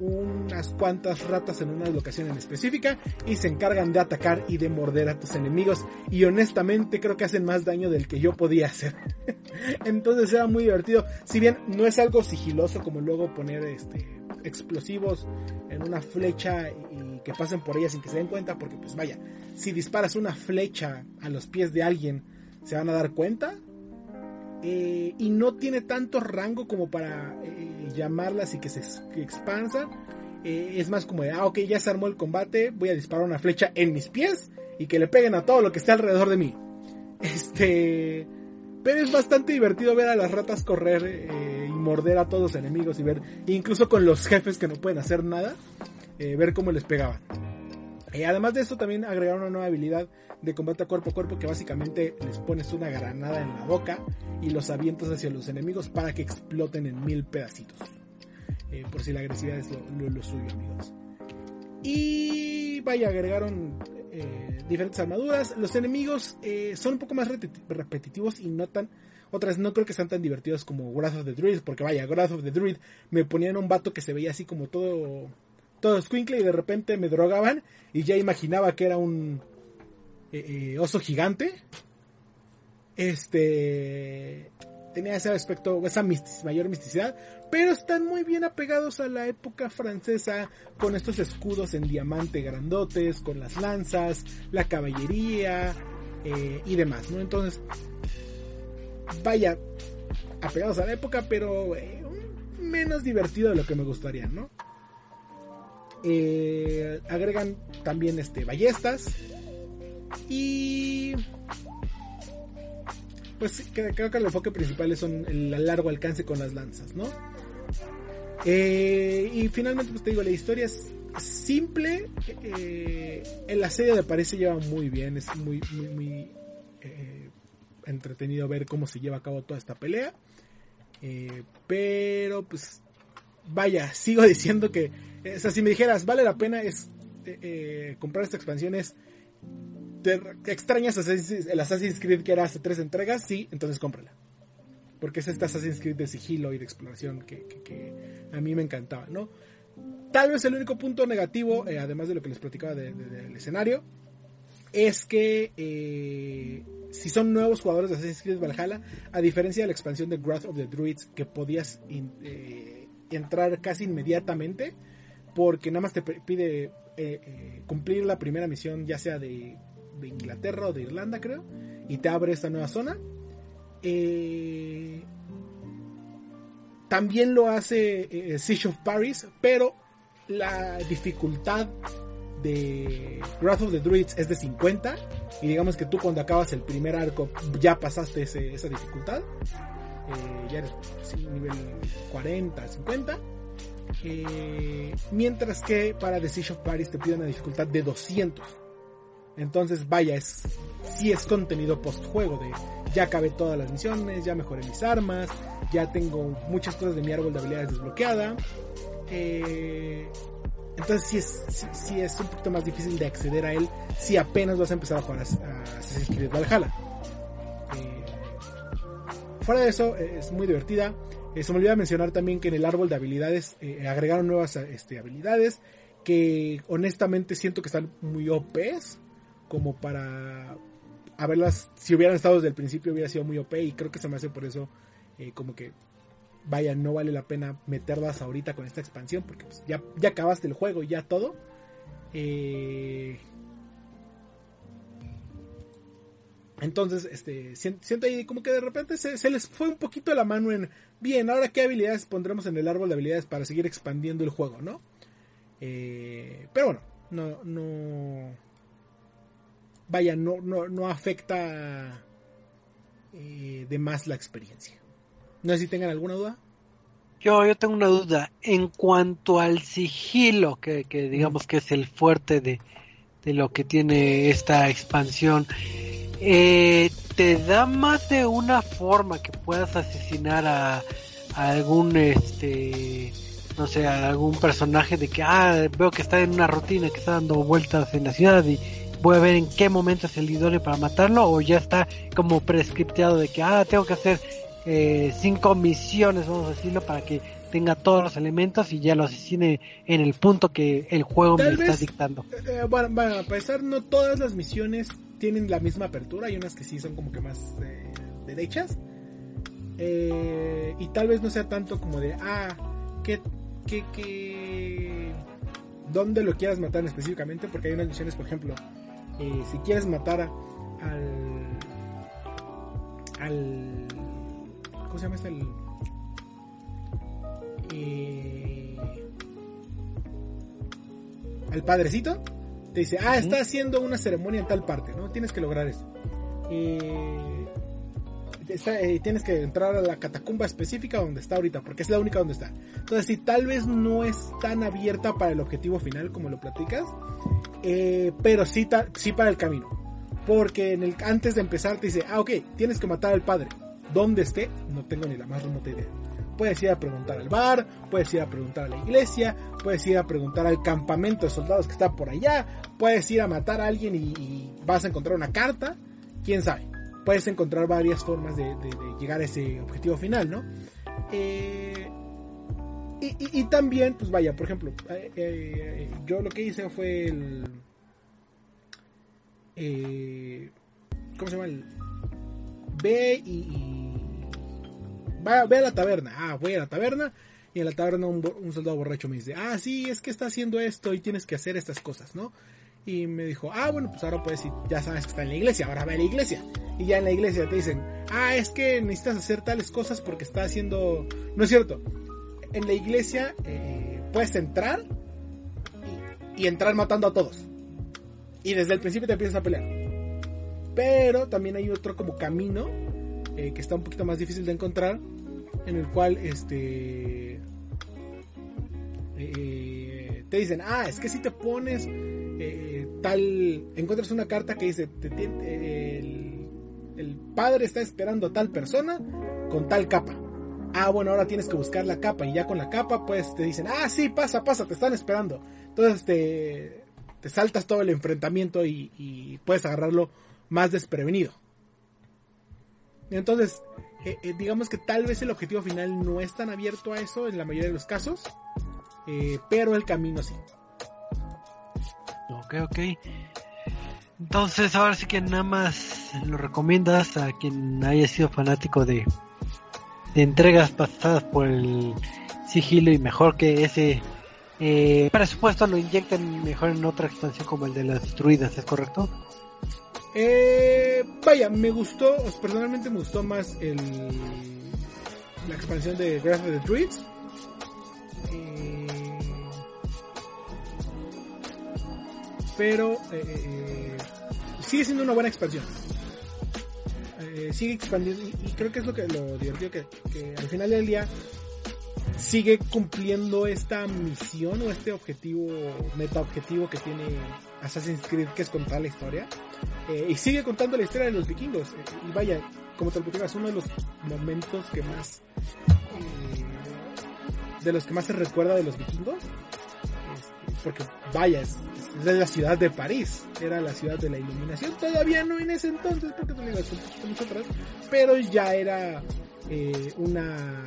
unas cuantas ratas en una locación en específica y se encargan de atacar y de morder a tus enemigos. Y honestamente creo que hacen más daño del que yo podía hacer. [laughs] Entonces era muy divertido. Si bien no es algo sigiloso como luego poner este explosivos en una flecha y que pasen por ella sin que se den cuenta porque pues vaya si disparas una flecha a los pies de alguien se van a dar cuenta eh, y no tiene tanto rango como para eh, llamarlas y que se expansan. eh, es más como de, ah, ok, ya se armó el combate, voy a disparar una flecha en mis pies y que le peguen a todo lo que esté alrededor de mí. [laughs] Este... Pero es bastante divertido ver a las ratas correr eh, y morder a todos los enemigos y ver, incluso con los jefes que no pueden hacer nada, eh, ver cómo les pegaban. Además de esto también agregaron una nueva habilidad de combate a cuerpo a cuerpo que básicamente les pones una granada en la boca y los avientas hacia los enemigos para que exploten en mil pedacitos. Eh, por si la agresividad es lo, suyo, amigos. Y vaya, agregaron eh, diferentes armaduras. Los enemigos eh, son un poco más repetitivos y no tan. Otras no creo que sean tan divertidos como Wrath of the Druid, porque vaya, Wrath of the Druid me ponían un vato que se veía así como todo. Todo squinkle y de repente me drogaban y ya imaginaba que era un oso gigante. Este tenía ese aspecto, esa mayor misticidad, pero están muy bien apegados a la época francesa, con estos escudos en diamante grandotes, con las lanzas, la caballería eh, y demás, ¿no? Entonces, vaya, apegados a la época, pero eh, menos divertido de lo que me gustaría, ¿no? Eh, agregan también este ballestas y pues creo que el enfoque principal son el largo alcance con las lanzas, ¿no? Eh, y finalmente, pues te digo, la historia es simple. Eh, el asedio de París lleva muy bien, es muy, muy, muy eh, entretenido ver cómo se lleva a cabo toda esta pelea. pero, pues, vaya, sigo [laughs] diciendo que, o sea, si me dijeras, vale la pena es comprar esta expansión, es ¿Te extrañas el Assassin's Creed que era hace tres entregas? Sí, entonces cómprala. Porque es este Assassin's Creed de sigilo y de exploración que, a mí me encantaba, ¿no? Tal vez el único punto negativo, eh, además de lo que les platicaba del escenario, es que eh, si son nuevos jugadores de Assassin's Creed Valhalla, a diferencia de la expansión de Wrath of the Druids, que podías eh, entrar casi inmediatamente, porque nada más te pide cumplir la primera misión, ya sea de Inglaterra o de Irlanda, creo, y te abre esta nueva zona. Eh, también lo hace eh, Siege of Paris, pero la dificultad de Wrath of the Druids es de 50 y digamos que tú cuando acabas el primer arco ya pasaste esa dificultad eh, ya eres nivel 40 50 mientras que para of Paris te pide una dificultad de 200 entonces, vaya, es sí es contenido post juego de ya acabé todas las misiones, ya mejoré mis armas, ya tengo muchas cosas de mi árbol de habilidades desbloqueada. Eh, entonces sí es, sí, es un poquito más difícil de acceder a él si apenas vas a empezar a jugar a, Assassin's Creed Valhalla. Eh, fuera de eso, es muy divertida. Eh, se me olvidó mencionar también que en el árbol de habilidades agregaron nuevas este, habilidades que honestamente siento que están muy OPs como para haberlas, si hubieran estado desde el principio hubiera sido muy OP y creo que se me hace por eso eh, como que vaya, no vale la pena meterlas ahorita con esta expansión porque pues, ya, acabaste el juego, ya todo. Eh, entonces, este, siento ahí como que de repente se, les fue un poquito la mano en, bien, ahora qué habilidades pondremos en el árbol de habilidades para seguir expandiendo el juego, ¿no? Eh, pero bueno, no, no, vaya, no, no, no afecta eh, de más la experiencia. No sé si tengan alguna duda. Yo, yo tengo una duda. En cuanto al sigilo, que, digamos que es el fuerte de, lo que tiene esta expansión, eh, ¿te da más de una forma que puedas asesinar a, a algún, este, no sé, a algún personaje de que, ah, veo que está en una rutina, que está dando vueltas en la ciudad y voy a ver en qué momento es el idóneo para matarlo o ya está como prescripteado de que ah tengo que hacer eh, cinco misiones vamos a decirlo para que tenga todos los elementos y ya lo asesine en el punto que el juego me está dictando. eh, eh, bueno, bueno a pesar no todas las misiones tienen la misma apertura hay unas que sí son como que más derechas y tal vez no sea tanto como de ah que que que dónde lo quieras matar específicamente porque hay unas misiones por ejemplo eh, si quieres matar al al ¿cómo se llama este? El, eh, al padrecito, te dice, ah, está haciendo una ceremonia en tal parte, ¿no? Tienes que lograr eso. Eh, tienes que entrar a la catacumba específica donde está ahorita, porque es la única donde está. Entonces, si tal vez no es tan abierta para el objetivo final como lo platicas, eh, pero sí, sí para el camino. Porque en el, antes de empezar te dice, ah, ok, tienes que matar al padre. ¿Dónde esté? No tengo ni la más remota idea. Puedes ir a preguntar al bar, puedes ir a preguntar a la iglesia, puedes ir a preguntar al campamento de soldados que está por allá, puedes ir a matar a alguien y, vas a encontrar una carta, quién sabe. Puedes encontrar varias formas de, llegar a ese objetivo final, ¿no? Eh, y, también, pues vaya, por ejemplo, eh, eh, yo lo que hice fue el... ¿Cómo se llama? El, ve y va, ve a la taberna. Ah, voy a la taberna. Y en la taberna un, soldado borracho me dice, ah, sí, es que está haciendo esto y tienes que hacer estas cosas, ¿no? Y me dijo, ah, bueno, pues ahora puedes ir, ya sabes que está en la iglesia, ahora ve a la iglesia. Y ya en la iglesia te dicen, ah, es que necesitas hacer tales cosas porque está haciendo... No es cierto. En la iglesia eh, puedes entrar y, y entrar matando a todos. Y desde el principio te empiezas a pelear. Pero también hay otro como camino eh, que está un poquito más difícil de encontrar, en el cual este eh, te dicen, ah, es que si te pones eh, tal, encuentras una carta que dice, el, padre está esperando a tal persona con tal capa. Ah, bueno, ahora tienes que buscar la capa y ya con la capa pues te dicen, ah, sí, pasa, pasa, te están esperando. Entonces te, te saltas todo el enfrentamiento y puedes agarrarlo más desprevenido. Entonces, eh, eh, digamos que tal vez el objetivo final no es tan abierto a eso en la mayoría de los casos, eh, pero el camino sí. Ok, ok. Entonces, ahora sí que nada más lo recomiendas a quien haya sido fanático de, de entregas pasadas por el sigilo y mejor que ese presupuesto lo inyecten mejor en otra expansión como el de las destruidas, ¿es correcto? Eh, vaya, me gustó, personalmente me gustó más el, la expansión de Wrath of the Druids. Eh, pero eh, eh, sigue siendo una buena expansión. sigue expandiendo y, creo que es lo que lo divertido que al final del día sigue cumpliendo esta misión o este objetivo, meta objetivo que tiene Assassin's Creed, que es contar la historia. Eh, y sigue contando la historia de los vikingos. Eh, y vaya, como te lo es uno de los momentos que más, eh, de los que más se recuerda de los vikingos. Este, porque vaya, es, de la ciudad de París, era la ciudad de la iluminación. Todavía no en ese entonces, porque te digo, mucho atrás, pero ya era una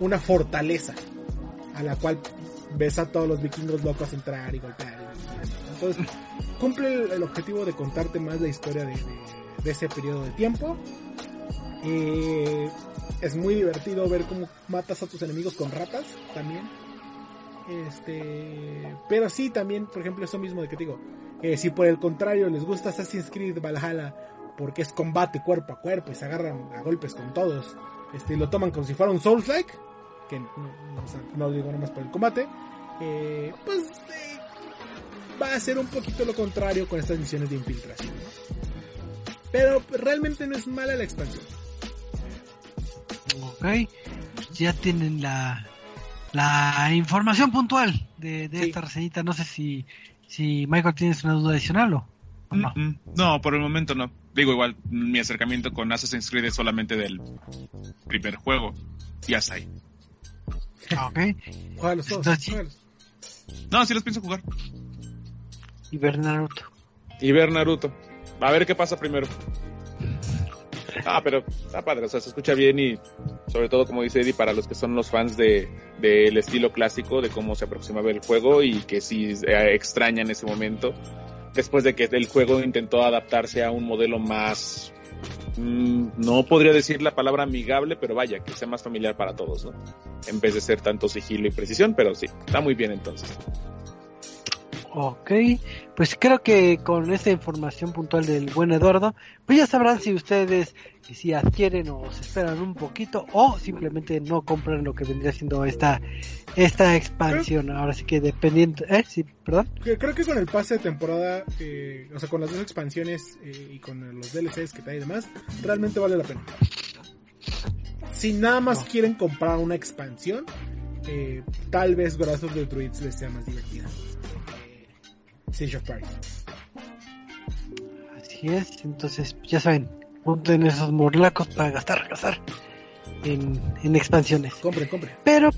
una fortaleza a la cual ves a todos los vikingos locos entrar y golpear. Entonces, cumple el, objetivo de contarte más la historia de, ese periodo de tiempo. Eh, es muy divertido ver cómo matas a tus enemigos con ratas también. Este, pero sí, también, por ejemplo, eso mismo de que te digo, eh, si por el contrario les gusta Assassin's Creed Valhalla porque es combate cuerpo a cuerpo y se agarran a golpes con todos, este, lo toman como si fuera un Souls-like, que no, digo nada más por el combate, eh, pues va a ser un poquito lo contrario con estas misiones de infiltración. Pero realmente no es mala la expansión. Ok, pues ya tienen la, la información puntual de, esta reseñita. No sé si, si Michael tienes una duda adicional o no. no, por el momento no. Digo, igual mi acercamiento con Assassin's Creed es solamente del primer juego. Ya está ahí. Ah, ok. No, sí los pienso jugar. Y ver Naruto. Y ver Naruto. A ver qué pasa primero. Ah, pero está padre, o sea, se escucha bien y sobre todo, como dice Eddie, para los que son los fans de del estilo clásico, de cómo se aproximaba el juego y que sí eh, extrañan ese momento, después de que el juego intentó adaptarse a un modelo más Mm, no podría decir la palabra amigable, pero vaya, que sea más familiar para todos, ¿no? En vez de ser tanto sigilo y precisión, pero sí, está muy bien entonces. Ok, pues creo que con esta información puntual del buen Eduardo, pues ya sabrán si ustedes si adquieren o se esperan un poquito o simplemente no compran lo que vendría siendo esta esta expansión. Ahora sí que dependiendo, ¿eh? Sí, perdón. Creo que con el pase de temporada, eh, o sea, con las dos expansiones eh, y con los DLCs que trae y demás, realmente vale la pena. Si nada más quieren comprar una expansión, eh, tal vez Brazos de Druids les sea más divertida. Siege of. Así es, entonces ya saben, junten esos morlacos para gastar, gastar en, en expansiones. Compre, compre. Pero,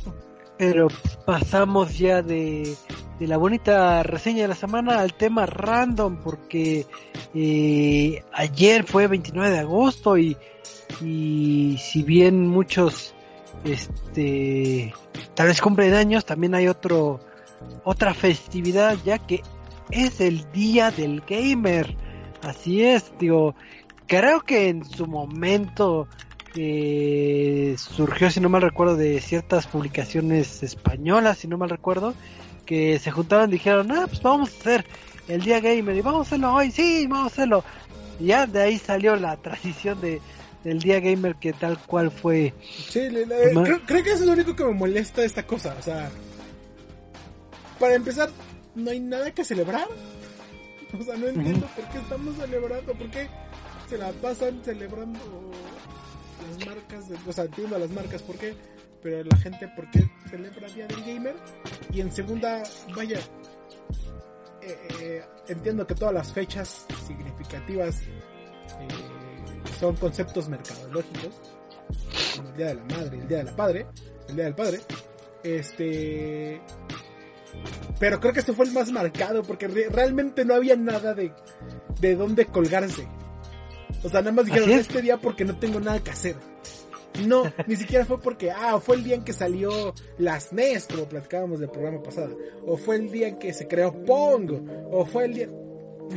pero pasamos ya de, de la bonita reseña de la semana al tema random, porque eh, ayer fue 29 de agosto y, y si bien muchos este tal vez cumplen años, también hay otro otra festividad ya que es el día del gamer. Así es, digo, creo que en su momento eh, surgió, si no mal recuerdo, de ciertas publicaciones españolas, si no mal recuerdo, que se juntaron y dijeron, ah, pues vamos a hacer el día gamer y vamos a hacerlo hoy, sí, vamos a hacerlo. Y ya de ahí salió la transición de del día gamer que tal cual fue. Sí, le, le, creo, creo, que eso es lo único que me molesta de esta cosa. O sea, para empezar, no hay nada que celebrar. [laughs] O sea, no entiendo por qué estamos celebrando, por qué se la pasan celebrando las marcas, de, o sea, entiendo a las marcas, por qué, pero la gente, por qué celebra el Día del Gamer. Y en segunda, vaya, eh, eh, entiendo que todas las fechas significativas eh, son conceptos mercadológicos, como el Día de la Madre, el Día de la Padre, el Día del Padre. Este, pero creo que este fue el más marcado porque re realmente no había nada de, de dónde colgarse. O sea, nada más dijeron este día porque no tengo nada que hacer. No, [laughs] ni siquiera fue porque, ah, fue el día en que salió las NES, como platicábamos del programa pasado. O fue el día en que se creó Pong. O fue el día...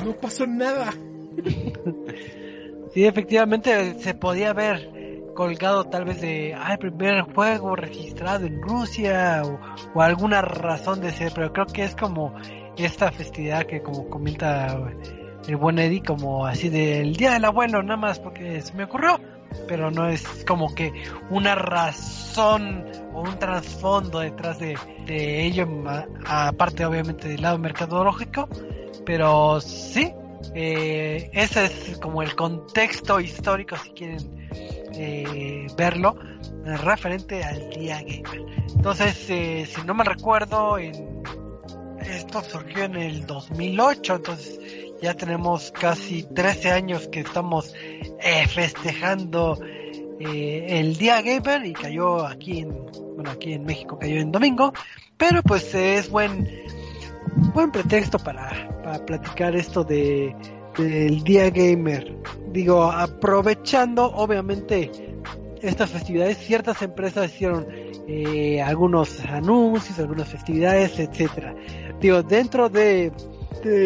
No pasó nada. [laughs] Sí, efectivamente se podía ver colgado tal vez de el primer juego registrado en Rusia o, alguna razón de ser, pero creo que es como esta festividad que como comenta el buen Eddie, como así del Día del Abuelo, nada más porque se me ocurrió, pero no es como que una razón o un trasfondo detrás de, de ello, aparte obviamente del lado mercadológico, pero sí, eh, ese es como el contexto histórico si quieren eh, verlo referente al día gamer. Entonces, eh, si no me recuerdo, en, esto surgió en el 2008, entonces ya tenemos casi 13 años que estamos eh, festejando el día gamer y cayó aquí en, bueno, aquí en México cayó en domingo, pero pues es buen buen pretexto para, para platicar esto de del día gamer. Digo, aprovechando obviamente estas festividades, ciertas empresas hicieron eh, algunos anuncios, algunas festividades, etcétera. Digo, dentro de,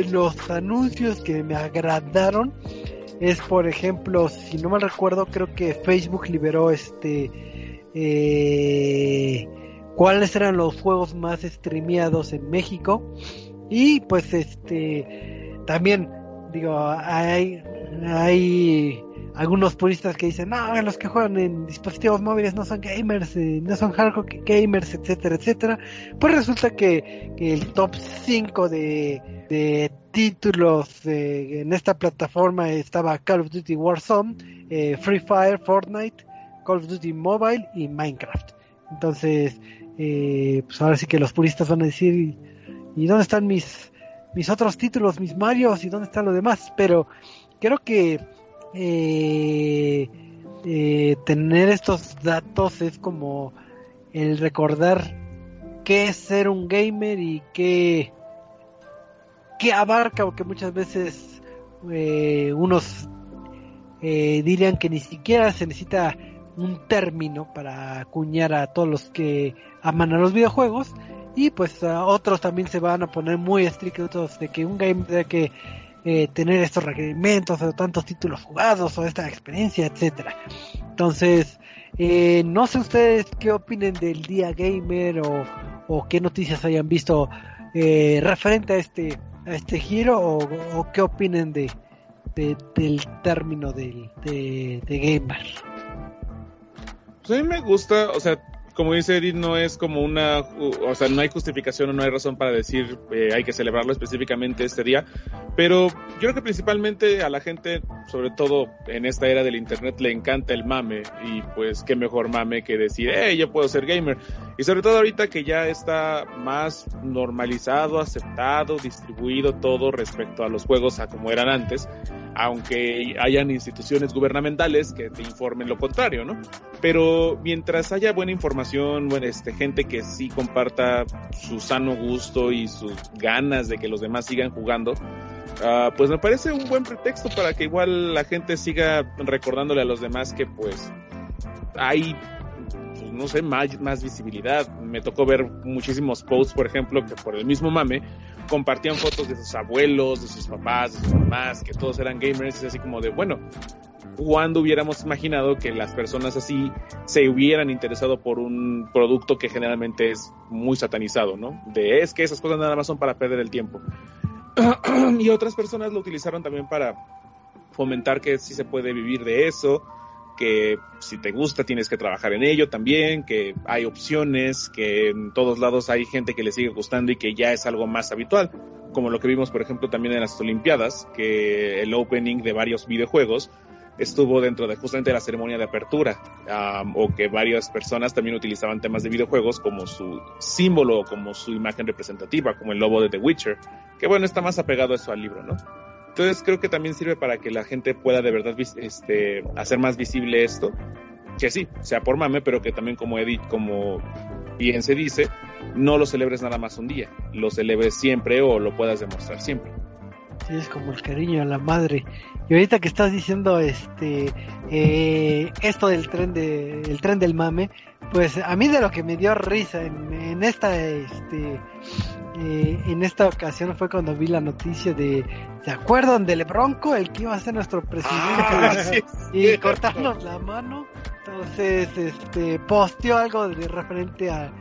los anuncios que me agradaron es, por ejemplo, si no mal recuerdo, creo que Facebook liberó este eh, cuáles eran los juegos más streameados en México y pues este también digo hay hay algunos puristas que dicen no los que juegan en dispositivos móviles no son gamers eh, no son hardcore gamers etcétera etcétera pues resulta que, el top 5 de, de títulos eh, en esta plataforma estaba Call of Duty Warzone eh, Free Fire Fortnite Call of Duty Mobile y Minecraft. Entonces eh, pues ahora sí que los puristas van a decir ¿y dónde están mis, mis otros títulos, mis Marios y dónde están los demás? Pero creo que eh, eh, tener estos datos es como el recordar qué es ser un gamer y qué, qué abarca, porque muchas veces eh, unos dirían que ni siquiera se necesita un término para acuñar a todos los que aman a los videojuegos y pues otros también se van a poner muy estrictos de que un game debe que eh, tener estos requerimientos o tantos títulos jugados o esta experiencia, etcétera. Entonces, eh, no sé ustedes qué opinen del día gamer o, qué noticias hayan visto eh, referente a este a este giro o, qué opinen de, del término de, de, de gamer. Pues a mí me gusta, o sea, como dice Edith, no es como una, o sea, no hay justificación o no hay razón para decir eh, hay que celebrarlo específicamente este día, pero yo creo que principalmente a la gente, sobre todo en esta era del internet, le encanta el mame y pues qué mejor mame que decir, eh, yo puedo ser gamer. Y sobre todo ahorita que ya está más normalizado, aceptado, distribuido todo respecto a los juegos a como eran antes, aunque hayan instituciones gubernamentales que te informen lo contrario, ¿no? Pero mientras haya buena información, bueno, este, gente que sí comparta su sano gusto y sus ganas de que los demás sigan jugando, uh, pues me parece un buen pretexto para que igual la gente siga recordándole a los demás que pues hay pues, no sé, más, más visibilidad. Me tocó ver muchísimos posts, por ejemplo, que por el mismo mame compartían fotos de sus abuelos, de sus papás, de sus mamás, que todos eran gamers, y así como de, bueno, ¿cuándo hubiéramos imaginado que las personas así se hubieran interesado por un producto que generalmente es muy satanizado, ¿no? De es que esas cosas nada más son para perder el tiempo. [clears throat] y otras personas lo utilizaron también para fomentar que sí se puede vivir de eso, que si te gusta tienes que trabajar en ello también, que hay opciones, que en todos lados hay gente que le sigue gustando y que ya es algo más habitual, como lo que vimos por ejemplo también en las Olimpiadas, que el opening de varios videojuegos estuvo dentro de justamente la ceremonia de apertura, o que varias personas también utilizaban temas de videojuegos como su símbolo, como su imagen representativa, como el lobo de The Witcher, que bueno, está más apegado a eso al libro, ¿no? Entonces creo que también sirve para que la gente pueda de verdad este, hacer más visible esto. Que sí, sea por mame, pero que también como Edith, como bien se dice, no lo celebres nada más un día, lo celebres siempre o lo puedas demostrar siempre. Sí, es como el cariño a la madre. Y ahorita que estás diciendo este eh, esto del tren de el tren del mame, pues a mí de lo que me dio risa en, en esta este eh, en esta ocasión fue cuando vi la noticia de ¿se acuerdan del Bronco? El que iba a ser nuestro presidente ah, [laughs] y cortarnos la mano. Entonces, este posteó algo de referente a,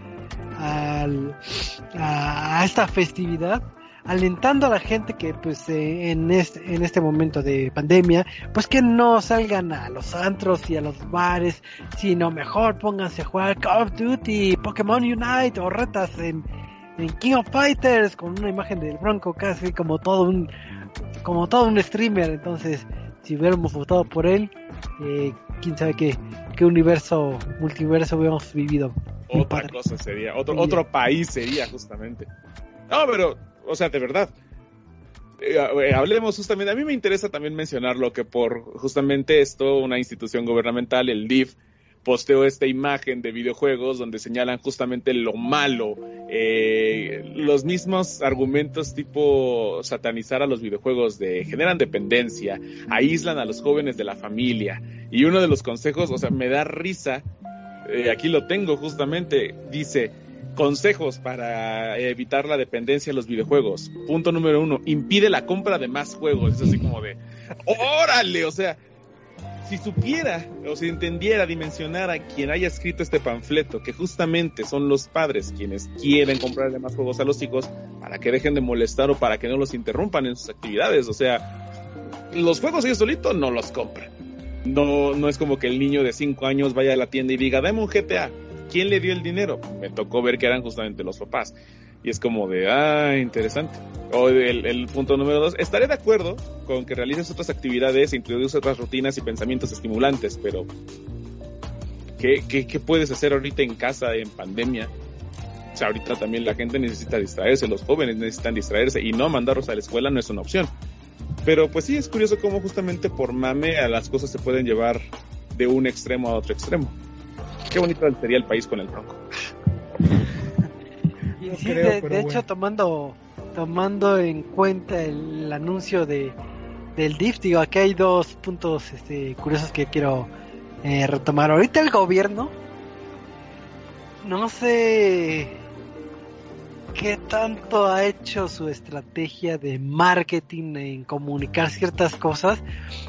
a esta festividad alentando a la gente que pues eh, en, este, en este momento de pandemia, pues que no salgan a los antros y a los bares, sino mejor pónganse a jugar Call of Duty, Pokémon Unite o retas en, en King of Fighters con una imagen del Bronco casi como todo un como todo un streamer, entonces si hubiéramos votado por él, eh, quién sabe qué, qué universo, multiverso hubiéramos vivido. Otra cosa sería, otro, otro país sería justamente. No, pero o sea, de verdad. Eh, eh, hablemos justamente, a mí me interesa también mencionar lo que por justamente esto, una institución gubernamental, el DIF, posteó esta imagen de videojuegos donde señalan justamente lo malo, eh, los mismos argumentos tipo satanizar a los videojuegos de generan dependencia, aíslan a los jóvenes de la familia y uno de los consejos, o sea, me da risa, aquí lo tengo justamente, dice, Consejos para evitar la dependencia de los videojuegos. Punto número uno, impide la compra de más juegos. Es así como de, órale, o sea, si supiera o si entendiera, dimensionara quien haya escrito este panfleto, que justamente son los padres quienes quieren comprarle más juegos a los hijos para que dejen de molestar o para que no los interrumpan en sus actividades. O sea, los juegos ellos solitos no los compran. No, no es como que el niño de 5 años vaya a la tienda y diga, dame un GTA. ¿Quién le dio el dinero? Me tocó ver que eran justamente los papás. Y es como de, ah, interesante. O el, punto número dos, estaré de acuerdo con que realices otras actividades, introduces otras rutinas y pensamientos estimulantes, pero ¿qué, qué, puedes hacer ahorita en casa, en pandemia? O sea, ahorita también la gente necesita distraerse, los jóvenes necesitan distraerse y no mandarlos a la escuela no es una opción. Pero pues sí, es curioso cómo justamente por mame a las cosas se pueden llevar de un extremo a otro extremo. Qué bonito sería el país con el Bronco. [laughs] de, hecho, tomando tomando en cuenta el anuncio de del DIF, digo, aquí hay dos puntos este, curiosos que quiero eh, retomar. Ahorita el gobierno, no sé qué tanto ha hecho su estrategia de marketing en comunicar ciertas cosas,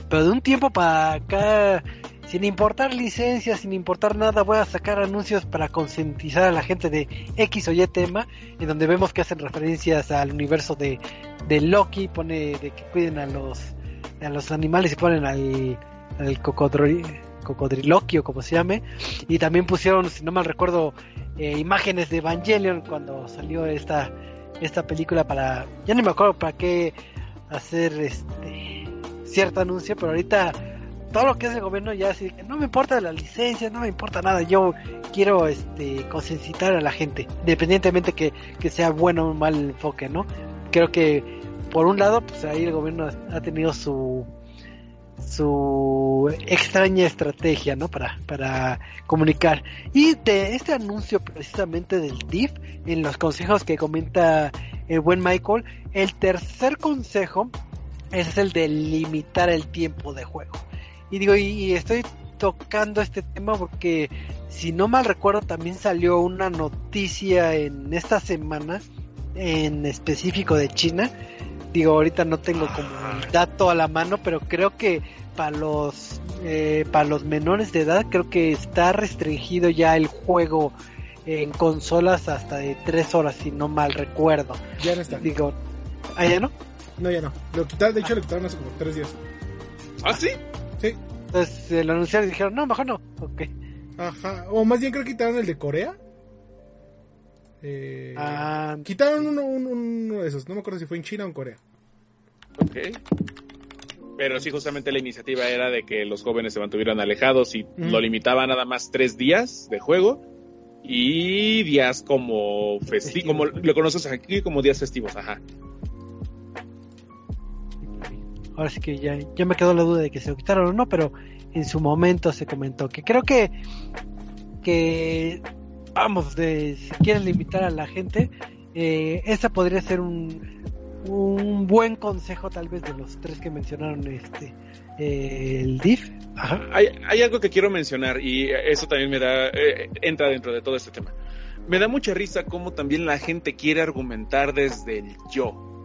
pero de un tiempo para acá sin importar licencias, sin importar nada, voy a sacar anuncios para concientizar a la gente de X o Y tema, en donde vemos que hacen referencias al universo de, de Loki, pone de que cuiden a los a los animales y ponen al, al cocodriloqui o como se llame, y también pusieron, si no mal recuerdo, eh, imágenes de Evangelion cuando salió esta esta película para, ya no me acuerdo para qué hacer este cierto anuncio, pero ahorita todo lo que hace el gobierno ya así no me importa la licencia, no me importa nada, yo quiero este concienciar a la gente, independientemente que, que sea bueno o mal enfoque, ¿no? Creo que por un lado, pues ahí el gobierno ha tenido su su extraña estrategia, ¿no? Para, para comunicar. Y de este anuncio precisamente del DIF, en los consejos que comenta el buen Michael, el tercer consejo es el de limitar el tiempo de juego. Y digo, y, estoy tocando este tema porque si no mal recuerdo también salió una noticia en esta semana en específico de China. Digo, ahorita no tengo como el dato a la mano, pero creo que para los eh, para los menores de edad creo que está restringido ya el juego en consolas hasta de tres horas si no mal recuerdo. Ya no está. Digo, ¿ah ya no? No, ya no. Lo quitaron, de hecho lo quitaron hace como tres días. ¿Ah, sí? Sí. Entonces lo anunciaron y dijeron, no, mejor no. Ok. Ajá. O más bien creo que quitaron el de Corea. Eh, ah, quitaron uno, uno, uno, de esos. No me acuerdo si fue en China o en Corea. Ok. Pero sí, justamente la iniciativa era de que los jóvenes se mantuvieran alejados y lo limitaba nada más tres días de juego y días como festivos, como lo conoces aquí como días festivos, ajá. Ahora sí que ya, ya me quedó la duda de que se lo quitaron o no, pero en su momento se comentó que creo que que vamos de si quieren limitar a la gente eh, esa podría ser un un buen consejo tal vez de los tres que mencionaron este el DIF. Hay, hay, algo que quiero mencionar y eso también me da eh, entra dentro de todo este tema. Me da mucha risa cómo también la gente quiere argumentar desde el yo.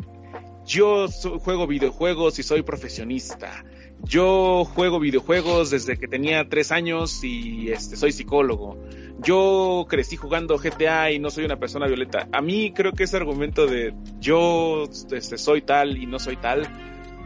Yo juego videojuegos y soy profesionista. Yo juego videojuegos desde que tenía tres años y este, soy psicólogo yo crecí jugando GTA y no soy una persona violenta. A mí creo que ese argumento de yo este, soy tal y no soy tal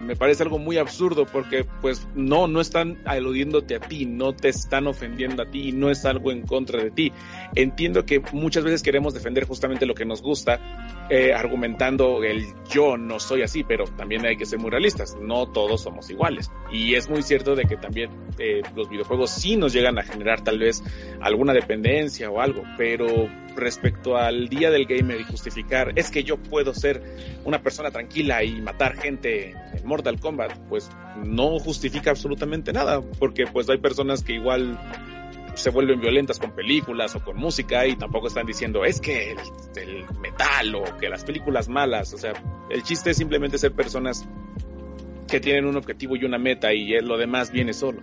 me parece algo muy absurdo porque pues no, no están aludiéndote a ti, no te están ofendiendo a ti, no es algo en contra de ti. Entiendo que muchas veces queremos defender justamente lo que nos gusta, eh, argumentando el yo no soy así, pero también hay que ser muy realistas, no todos somos iguales. Y es muy cierto de que también eh, los videojuegos sí nos llegan a generar tal vez alguna dependencia o algo, pero respecto al día del gamer y justificar, es que yo puedo ser una persona tranquila y matar gente en Mortal Kombat, pues no justifica absolutamente nada, porque pues hay personas que igual se vuelven violentas con películas o con música y tampoco están diciendo es que el, metal o que las películas malas, o sea, el chiste es simplemente ser personas que tienen un objetivo y una meta y lo demás viene solo.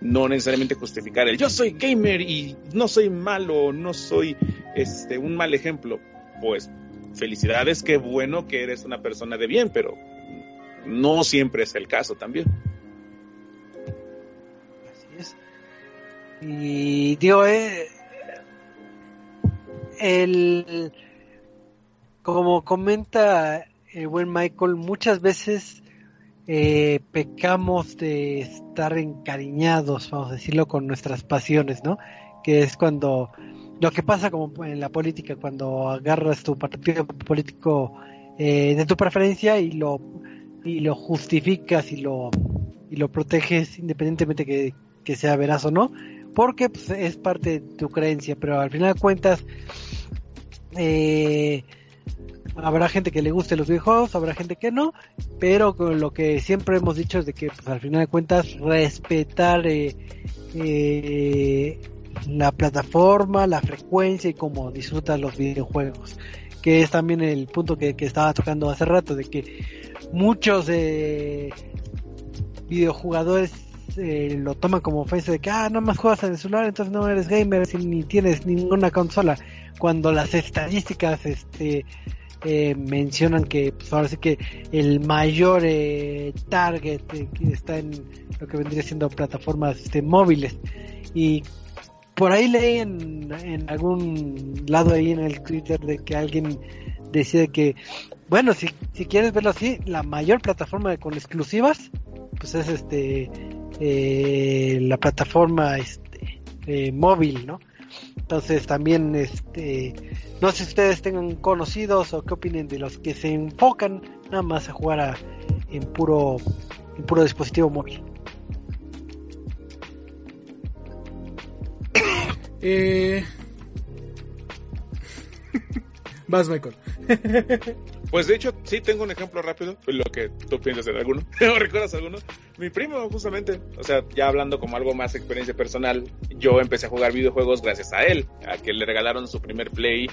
No necesariamente justificar el yo soy gamer y no soy malo, no soy este un mal ejemplo. Pues felicidades, qué bueno que eres una persona de bien, pero no siempre es el caso también. Así es. Y digo, eh, el, como comenta el buen Michael, muchas veces eh, pecamos de estar encariñados, vamos a decirlo, con nuestras pasiones, ¿no? Que es cuando lo que pasa como en la política, cuando agarras tu partido político eh, de tu preferencia y lo y lo justificas y lo, y lo proteges independientemente que, que sea veraz o no, porque pues, es parte de tu creencia, pero al final de cuentas eh, habrá gente que le guste los videojuegos, habrá gente que no, pero con lo que siempre hemos dicho es de que pues, al final de cuentas respetar eh, eh, la plataforma, la frecuencia y cómo disfrutas los videojuegos que es también el punto que, estaba tocando hace rato, de que muchos eh, videojugadores eh, lo toman como ofensa de que, ah, no más juegas en el celular, entonces no eres gamer ni tienes ninguna consola, cuando las estadísticas este eh, mencionan que pues ahora sí que el mayor eh, target está en lo que vendría siendo plataformas este, móviles. Y por ahí leí en, en algún lado ahí en el Twitter de que alguien decía que bueno si, si quieres verlo así la mayor plataforma con exclusivas pues es este eh, la plataforma este eh, móvil no entonces también, este, no sé si ustedes tengan conocidos o qué opinen de los que se enfocan nada más a jugar a, en puro, en puro dispositivo móvil. Eh... [laughs] Vas, Michael. [laughs] Pues de hecho, sí tengo un ejemplo rápido, lo que tú piensas en alguno, [laughs] ¿o recuerdas alguno? Mi primo, justamente, o sea, ya hablando como algo más experiencia personal, yo empecé a jugar videojuegos gracias a él, a que le regalaron su primer play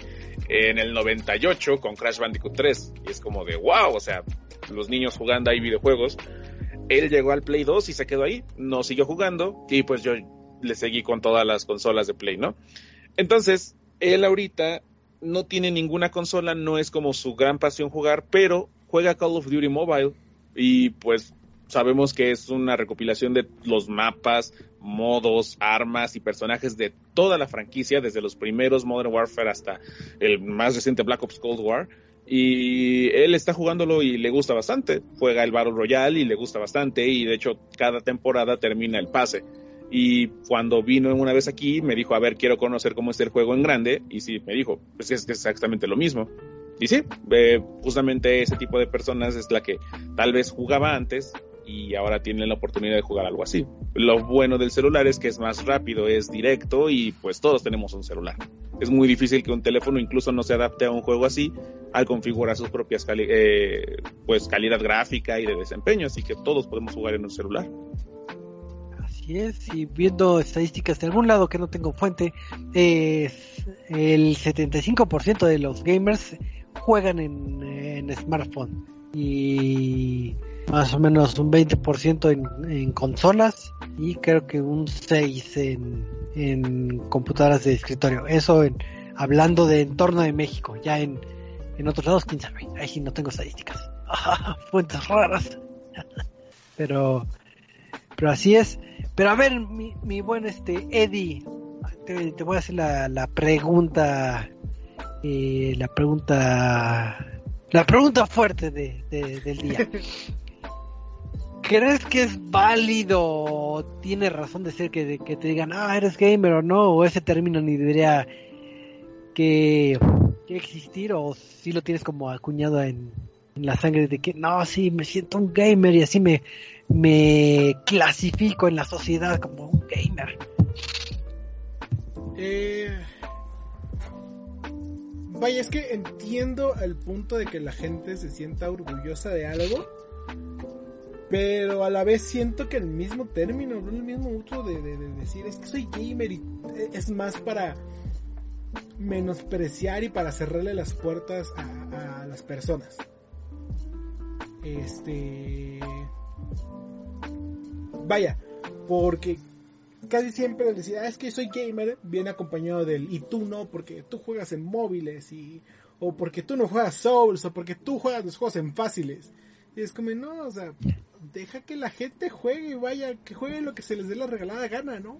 en el 98 con Crash Bandicoot 3, y es como de wow, o sea, los niños jugando ahí videojuegos. Él llegó al Play 2 y se quedó ahí, no siguió jugando, y pues yo le seguí con todas las consolas de Play, ¿no? Entonces, él ahorita no tiene ninguna consola, no es como su gran pasión jugar, pero juega Call of Duty Mobile y pues sabemos que es una recopilación de los mapas, modos, armas y personajes de toda la franquicia, desde los primeros Modern Warfare hasta el más reciente Black Ops Cold War. Y él está jugándolo y le gusta bastante. Juega el Battle Royale y le gusta bastante. Y de hecho, cada temporada termina el pase. Y cuando vino una vez aquí, me dijo, a ver, quiero conocer cómo es el juego en grande. Y sí, me dijo, pues es exactamente lo mismo. Y sí, eh, justamente ese tipo de personas es la que tal vez jugaba antes y ahora tiene la oportunidad de jugar algo así. Lo bueno del celular es que es más rápido, es directo y pues todos tenemos un celular. Es muy difícil que un teléfono incluso no se adapte a un juego así al configurar sus propias cali eh, pues calidad gráfica y de desempeño, así que todos podemos jugar en un celular. Así es, y viendo estadísticas de algún lado que no tengo fuente, es el 75% de los gamers juegan en, en, smartphone y más o menos un 20% en, en consolas y creo que un 6 en, en computadoras de escritorio. Eso en, hablando de entorno de México, ya en, en otros lados, quién sabe. Ahí sí no tengo estadísticas. [laughs] Fuentes raras. [laughs] pero, pero así es. Pero a ver, mi, mi buen este Eddie, te, te voy a hacer la, la pregunta, eh, la pregunta, la pregunta fuerte de, de, del día. [laughs] ¿Crees que es válido, tiene razón de ser que, que te digan, ah, eres gamer o no, o ese término ni debería que, que existir, o si lo tienes como acuñado en, en la sangre de que, no, sí, me siento un gamer y así me, me clasifico en la sociedad como un gamer. Eh, vaya, es que entiendo el punto de que la gente se sienta orgullosa de algo, pero a la vez siento que el mismo término, el mismo uso de, de, de decir es que soy gamer y es más para menospreciar y para cerrarle las puertas a las personas. Este vaya, porque casi siempre el decir, ah, es que soy gamer, viene acompañado del y tú no, porque tú juegas en móviles y o porque tú no juegas Souls o porque tú juegas los juegos en fáciles. Y es como, no, o sea, deja que la gente juegue y vaya, que juegue lo que se les dé la regalada gana, ¿no?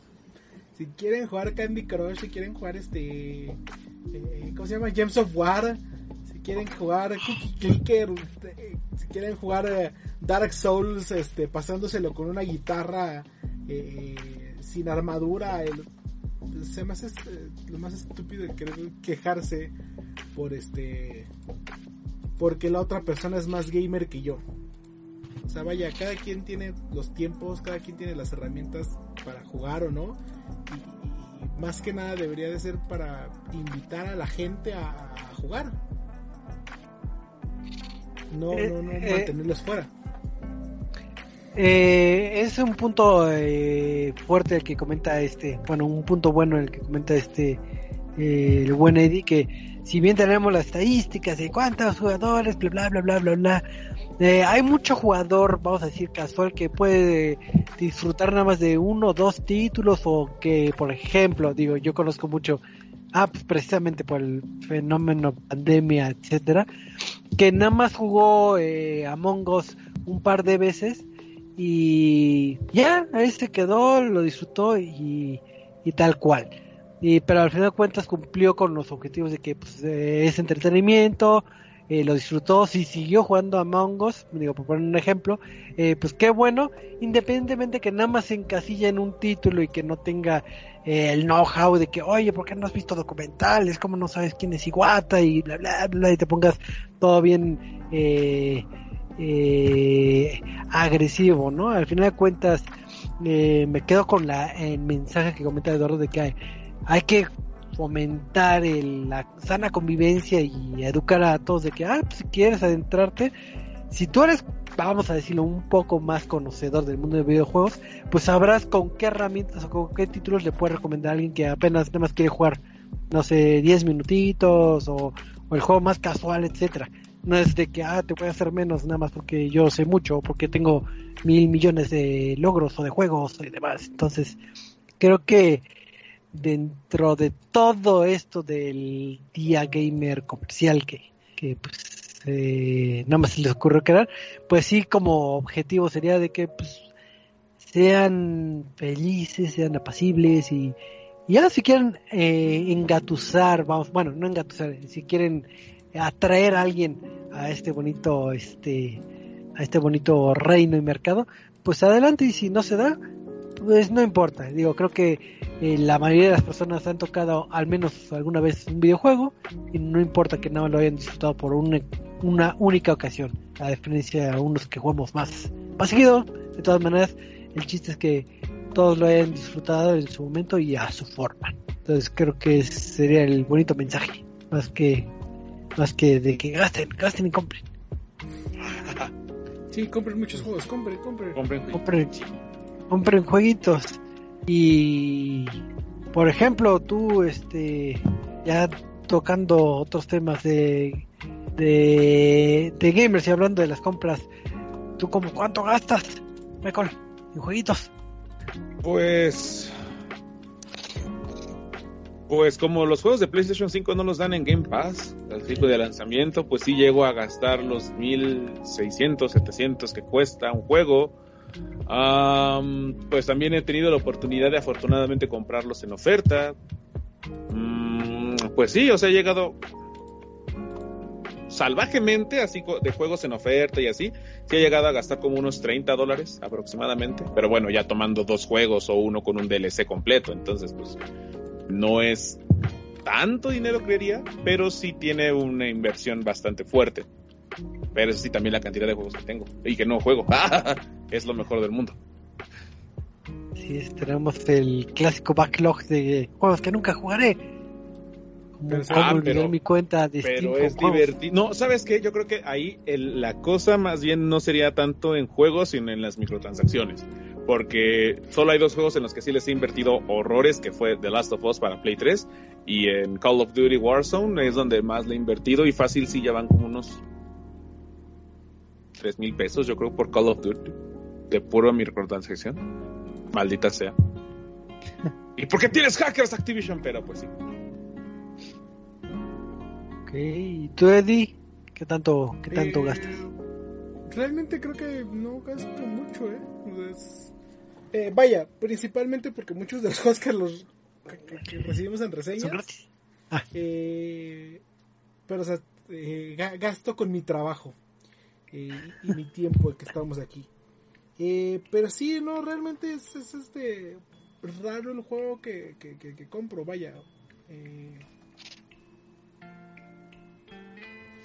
Si quieren jugar Candy Crush, si quieren jugar este, eh, ¿cómo se llama? Gems of War, quieren jugar Cookie Clicker, eh, si quieren jugar eh, Dark Souls, este, pasándoselo con una guitarra eh, sin armadura, el, se me hace eh, lo más estúpido de quejarse por este, porque la otra persona es más gamer que yo. O sea, vaya, cada quien tiene los tiempos, cada quien tiene las herramientas para jugar o no. Y, más que nada debería de ser para invitar a la gente a jugar. No, Eh, no, no eh, mantenerlos fuera. Eh, es un punto eh, fuerte el que comenta este, bueno, un punto bueno el que comenta este, eh, el buen Eddie, que si bien tenemos las estadísticas de cuántos jugadores, bla, bla, bla, bla, bla, bla, eh, hay mucho jugador, vamos a decir, casual que puede disfrutar nada más de uno o dos títulos o que, por ejemplo, digo, yo conozco mucho ah, pues precisamente por el fenómeno pandemia, etcétera, que nada más jugó eh, Among Us un par de veces y ya, ahí se quedó, lo disfrutó y, y tal cual. Y, pero al final de cuentas cumplió con los objetivos de que pues, eh, es entretenimiento, lo disfrutó, si siguió jugando a Among Us, digo, por poner un ejemplo, eh, pues qué bueno, independientemente que nada más se encasilla en un título y que no tenga el know-how de que, oye, ¿por qué no has visto documentales? ¿Cómo no sabes quién es Iguata? Y bla, bla, bla, y te pongas todo bien eh, eh, agresivo, ¿no? Al final de cuentas, eh, me quedo con la, el mensaje que comenta Eduardo de que hay, hay que fomentar el, la sana convivencia y educar a todos de que, ah, pues, si quieres adentrarte, si tú eres, vamos a decirlo, un poco más conocedor del mundo de videojuegos, pues sabrás con qué herramientas o con qué títulos le puedes recomendar a alguien que apenas nada más quiere jugar, no sé, 10 minutitos o, o el juego más casual, etcétera. No es de que, ah, te voy a hacer menos nada más porque yo sé mucho, o porque tengo mil millones de logros o de juegos y demás. Entonces, creo que dentro de todo esto del día gamer comercial que, que pues eh, nada más se les ocurrió crear, pues sí como objetivo sería de que pues sean felices, sean apacibles y, y ya si quieren eh, engatusar, vamos, bueno, no engatusar, si quieren atraer a alguien a este bonito, este, a este bonito reino y mercado, pues adelante y si no se da, pues no importa. Digo, creo que eh, la mayoría de las personas han tocado al menos alguna vez un videojuego y no importa que nada lo hayan disfrutado por una, una única ocasión, a diferencia de unos que jugamos más, más seguido. De todas maneras, el chiste es que todos lo hayan disfrutado en su momento y a su forma. Entonces creo que sería el bonito mensaje, más que más que de que gasten, gasten y compren. Sí, compren muchos juegos, compren, compren. Compren. compren, compren jueguitos y por ejemplo tú este ya tocando otros temas de de, de gamers y hablando de las compras tú como cuánto gastas Michael en jueguitos Pues. Pues como los juegos de PlayStation 5 no los dan en Game Pass, el tipo de lanzamiento, pues sí llego a gastar los 1600, 700 que cuesta un juego. Pues también he tenido la oportunidad de afortunadamente comprarlos en oferta. Mm, pues sí, o sea, he llegado salvajemente, así de juegos en oferta y así, sí he llegado a gastar como unos 30 dólares aproximadamente, pero bueno, ya tomando dos juegos o uno con un DLC completo, entonces pues no es tanto dinero creería, pero sí tiene una inversión bastante fuerte. Pero eso sí también la cantidad de juegos que tengo y que no juego. [laughs] es lo mejor del mundo. sí tenemos el clásico backlog de juegos que nunca jugaré como, Ah, olvidar pero- mi cuenta de Pero es divertido. No, ¿sabes qué? Yo creo que ahí el- la cosa más bien no sería tanto en juegos, sino en las microtransacciones. Porque solo hay dos juegos en los que sí les he invertido horrores, que fue The Last of Us para Play 3 y en Call of Duty Warzone es donde más le he invertido y fácil sí ya van como unos 3 mil pesos, yo creo, por Call of Duty. De puro microtransacción. Maldita sea. [laughs] ¿Y por qué tienes hackers Activision? Pero pues sí. Ok, ¿y tú Eddie? ¿Qué tanto, qué tanto Eh, gastas? Realmente creo que no gasto mucho, ¿eh? O sea, es- eh, vaya, principalmente porque muchos de los [laughs] juegos que, los, que, recibimos en Son reseñas, eh, pero o sea, eh, ga- gasto con mi trabajo eh, y mi tiempo que estamos aquí. Eh, pero sí, no, realmente es, es este raro el juego que, que, que- que compro, vaya. Eh,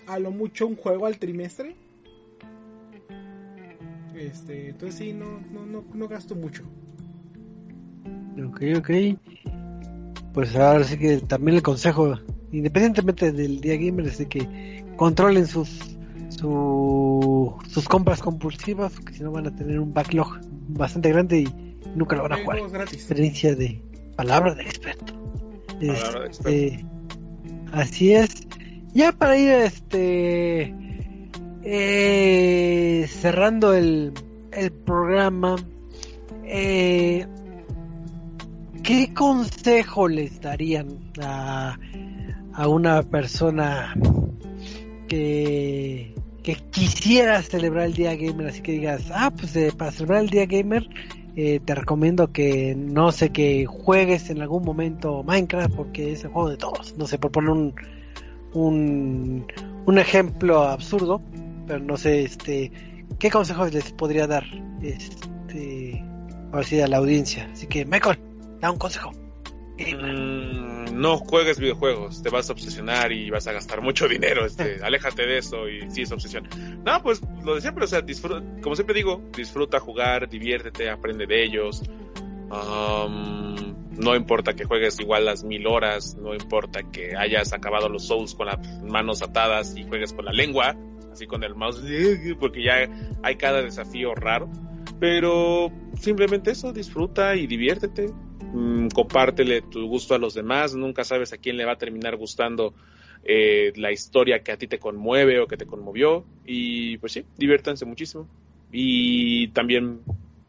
a lo mucho un juego al trimestre. Este, entonces sí, no, no, no, no gasto mucho. Ok, ok. Pues ahora sí que también el consejo, independientemente del día gamer, es de que controlen sus su- sus compras compulsivas, porque si no van a tener un backlog bastante grande y nunca lo van a jugar. Experiencia de palabra de experto. Palabra de Este, así es. Ya para ir este eh, cerrando el, el programa, eh, ¿qué consejo les darían a, a una persona que, que quisiera celebrar el Día Gamer? Así que digas, ah, pues eh, para celebrar el Día Gamer eh, te recomiendo que no sé que juegues en algún momento Minecraft porque es el juego de todos. No sé, por poner un, un, un ejemplo absurdo, pero no sé, este, ¿qué consejos les podría dar? Este, a la audiencia. Así que, Michael, da un consejo. Mm, no juegues videojuegos, te vas a obsesionar y vas a gastar mucho dinero, este, [laughs] aléjate de eso y sí es obsesión. No, pues lo de siempre, o sea, disfruta, como siempre digo, disfruta jugar, diviértete, aprende de ellos. no importa que juegues igual las mil horas, no importa que hayas acabado los Souls con las manos atadas y juegues con la lengua, así con el mouse, [laughs] porque ya hay cada desafío raro. Pero simplemente eso, disfruta y diviértete. Mm, compártele tu gusto a los demás. Nunca sabes a quién le va a terminar gustando eh, la historia que a ti te conmueve o que te conmovió. Y pues sí, diviértanse muchísimo. Y también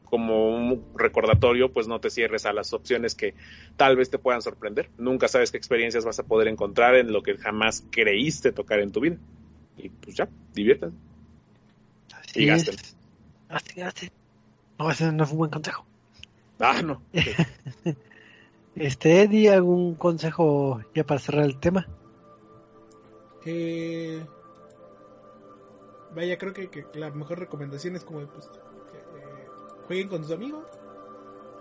como un recordatorio, pues no te cierres a las opciones que tal vez te puedan sorprender. Nunca sabes qué experiencias vas a poder encontrar en lo que jamás creíste tocar en tu vida. Y pues ya, diviértanse. Así y Así, así. No, ese no es un buen consejo. Ah, no. [laughs] este, Eddie, ¿algún consejo ya para cerrar el tema? Eh, vaya, creo que, la mejor recomendación es como pues, que, eh, jueguen con sus amigos.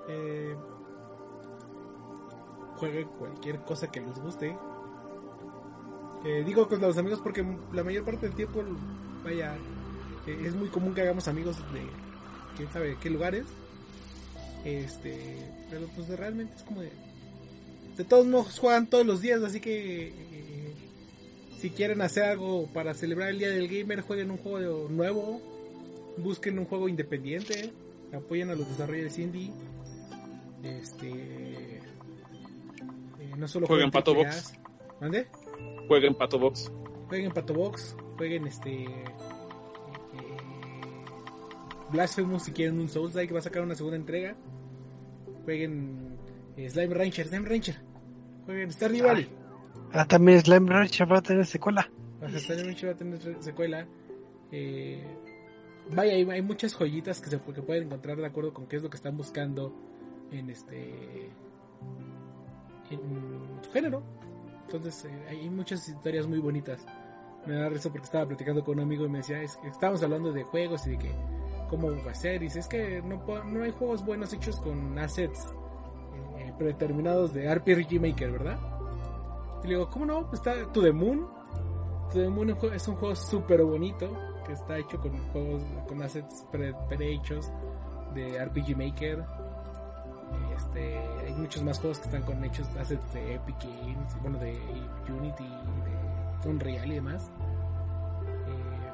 Eh, jueguen cualquier cosa que les guste. digo con los amigos porque la mayor parte del tiempo, vaya, es muy común que hagamos amigos de quién sabe qué lugares. Este, pero pues realmente es como de. De todos modos juegan todos los días, así que eh, si quieren hacer algo para celebrar el día del gamer, jueguen un juego nuevo, busquen un juego independiente, apoyen a los desarrolladores indie. Este, eh, no solo jueguen Pato Box. ¿Mande? Jueguen Pato Box. Jueguen Pato Box, jueguen este Blasphemous si quieren un Souls que va a sacar una segunda entrega. Jueguen eh, Slime Rancher, Slime Rancher. Jueguen Stardew Valley. Ah, también Slime Rancher va a tener secuela. Slime Rancher va a tener secuela. Eh, vaya, hay, muchas joyitas que se que pueden encontrar de acuerdo con qué es lo que están buscando en este en su género. Entonces eh, hay muchas historias muy bonitas. Me da risa porque estaba platicando con un amigo y me decía, es que estábamos hablando de juegos y de que cómo hacer. Y dice, es que no, no hay juegos buenos hechos con assets eh, predeterminados de RPG Maker, ¿verdad? Y le digo, ¿cómo no? Está To The Moon. To The Moon es un juego súper bonito que está hecho con juegos con assets prehechos de RPG Maker. Este, hay muchos más juegos que están con hechos assets de Epic Games, bueno, de Unity, de Unreal y demás.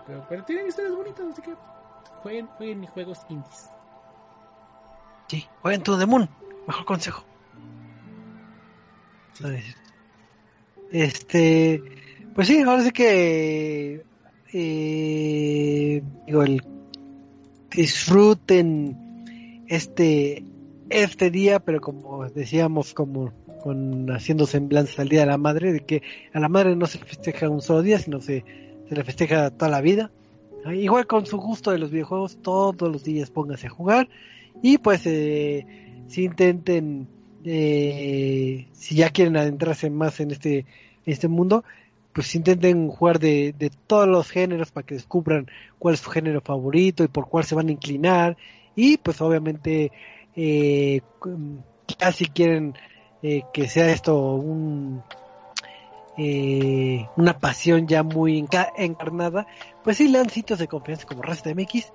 Eh, pero tienen historias bonitas, así que jueguen, jueguen juegos indies. Sí, jueguen To The Moon, mejor consejo. Este, pues sí, ahora sí que eh, digo, el, disfruten este este día, pero como decíamos, como con haciendo semblanza al Día de la Madre, de que a la madre no se le festeja un solo día, sino se, se le festeja toda la vida. Igual con su gusto de los videojuegos, todos los días pónganse a jugar. Y pues eh, si intenten, eh, si ya quieren adentrarse más en este, este mundo, pues intenten jugar de, de todos los géneros para que descubran cuál es su género favorito y por cuál se van a inclinar. Y pues obviamente eh, ya si quieren eh, que sea esto un eh, una pasión ya muy encarnada, pues sí lean sitios de confianza como Resta MX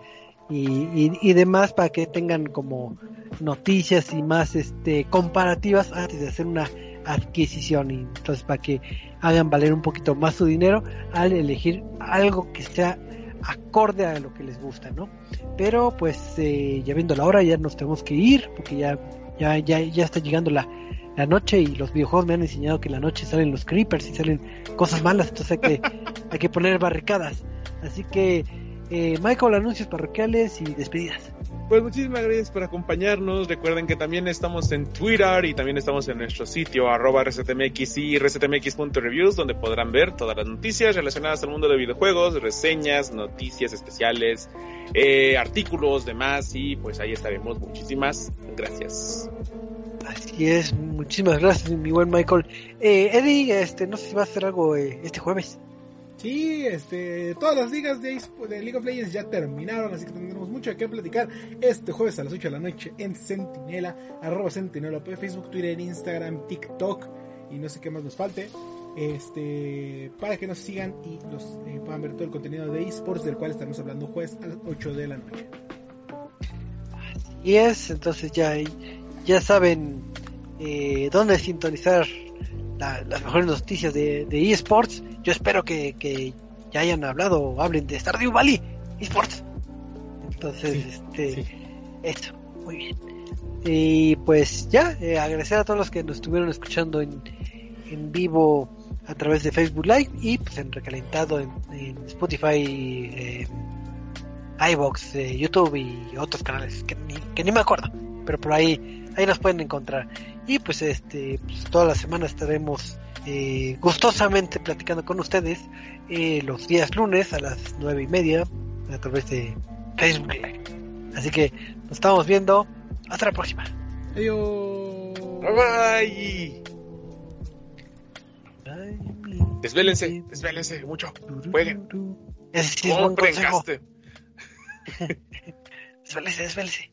y, y, demás para que tengan como noticias y más este comparativas antes de hacer una adquisición y entonces para que hagan valer un poquito más su dinero al elegir algo que sea acorde a lo que les gusta, ¿no? Pero pues eh, ya viendo la hora ya nos tenemos que ir porque ya ya ya ya está llegando la la noche y los videojuegos me han enseñado que la noche salen los creepers y salen cosas malas, entonces hay que, [laughs] hay que poner barricadas. Así que, eh, Michael, anuncios parroquiales y despedidas. Pues muchísimas gracias por acompañarnos. Recuerden que también estamos en Twitter y también estamos en nuestro sitio arroba y resetmx.reviews donde podrán ver todas las noticias relacionadas al mundo de videojuegos, reseñas, noticias especiales, eh, artículos, demás y pues ahí estaremos. Muchísimas gracias. Así es, muchísimas gracias mi buen Michael. Eh, Eddie, este, no sé si va a hacer algo eh, este jueves. Sí, este, todas las ligas de, de, League of Legends ya terminaron, así que tendremos mucho que platicar este jueves a las 8 de la noche en Sentinela, arroba Sentinela, Facebook, Twitter, Instagram, TikTok y no sé qué más nos falte. Este, para que nos sigan y nos eh, puedan ver todo el contenido de esports del cual estaremos hablando jueves a las 8 de la noche. Así es, entonces ya, ya saben eh, dónde sintonizar la, las mejores noticias de, de esports. Yo espero que, que, ya hayan hablado o hablen de Stardew Valley esports. Entonces, sí, este, sí. eso, muy bien. Y pues ya, eh, agradecer a todos los que nos estuvieron escuchando en, en vivo a través de Facebook Live y pues en recalentado en, en Spotify, eh, iBox, eh, YouTube y otros canales que ni, que ni me acuerdo, pero por ahí ahí nos pueden encontrar. Y pues este, pues, toda la semana estaremos eh, gustosamente platicando con ustedes eh, los días lunes a las nueve y media a través de Facebook Live. Así que nos estamos viendo. Hasta la próxima. Adiós. Bye bye. Desvélense, desvélense mucho. Jueguen. Ese sí es buen consejo. [laughs] desvélese, desvélese.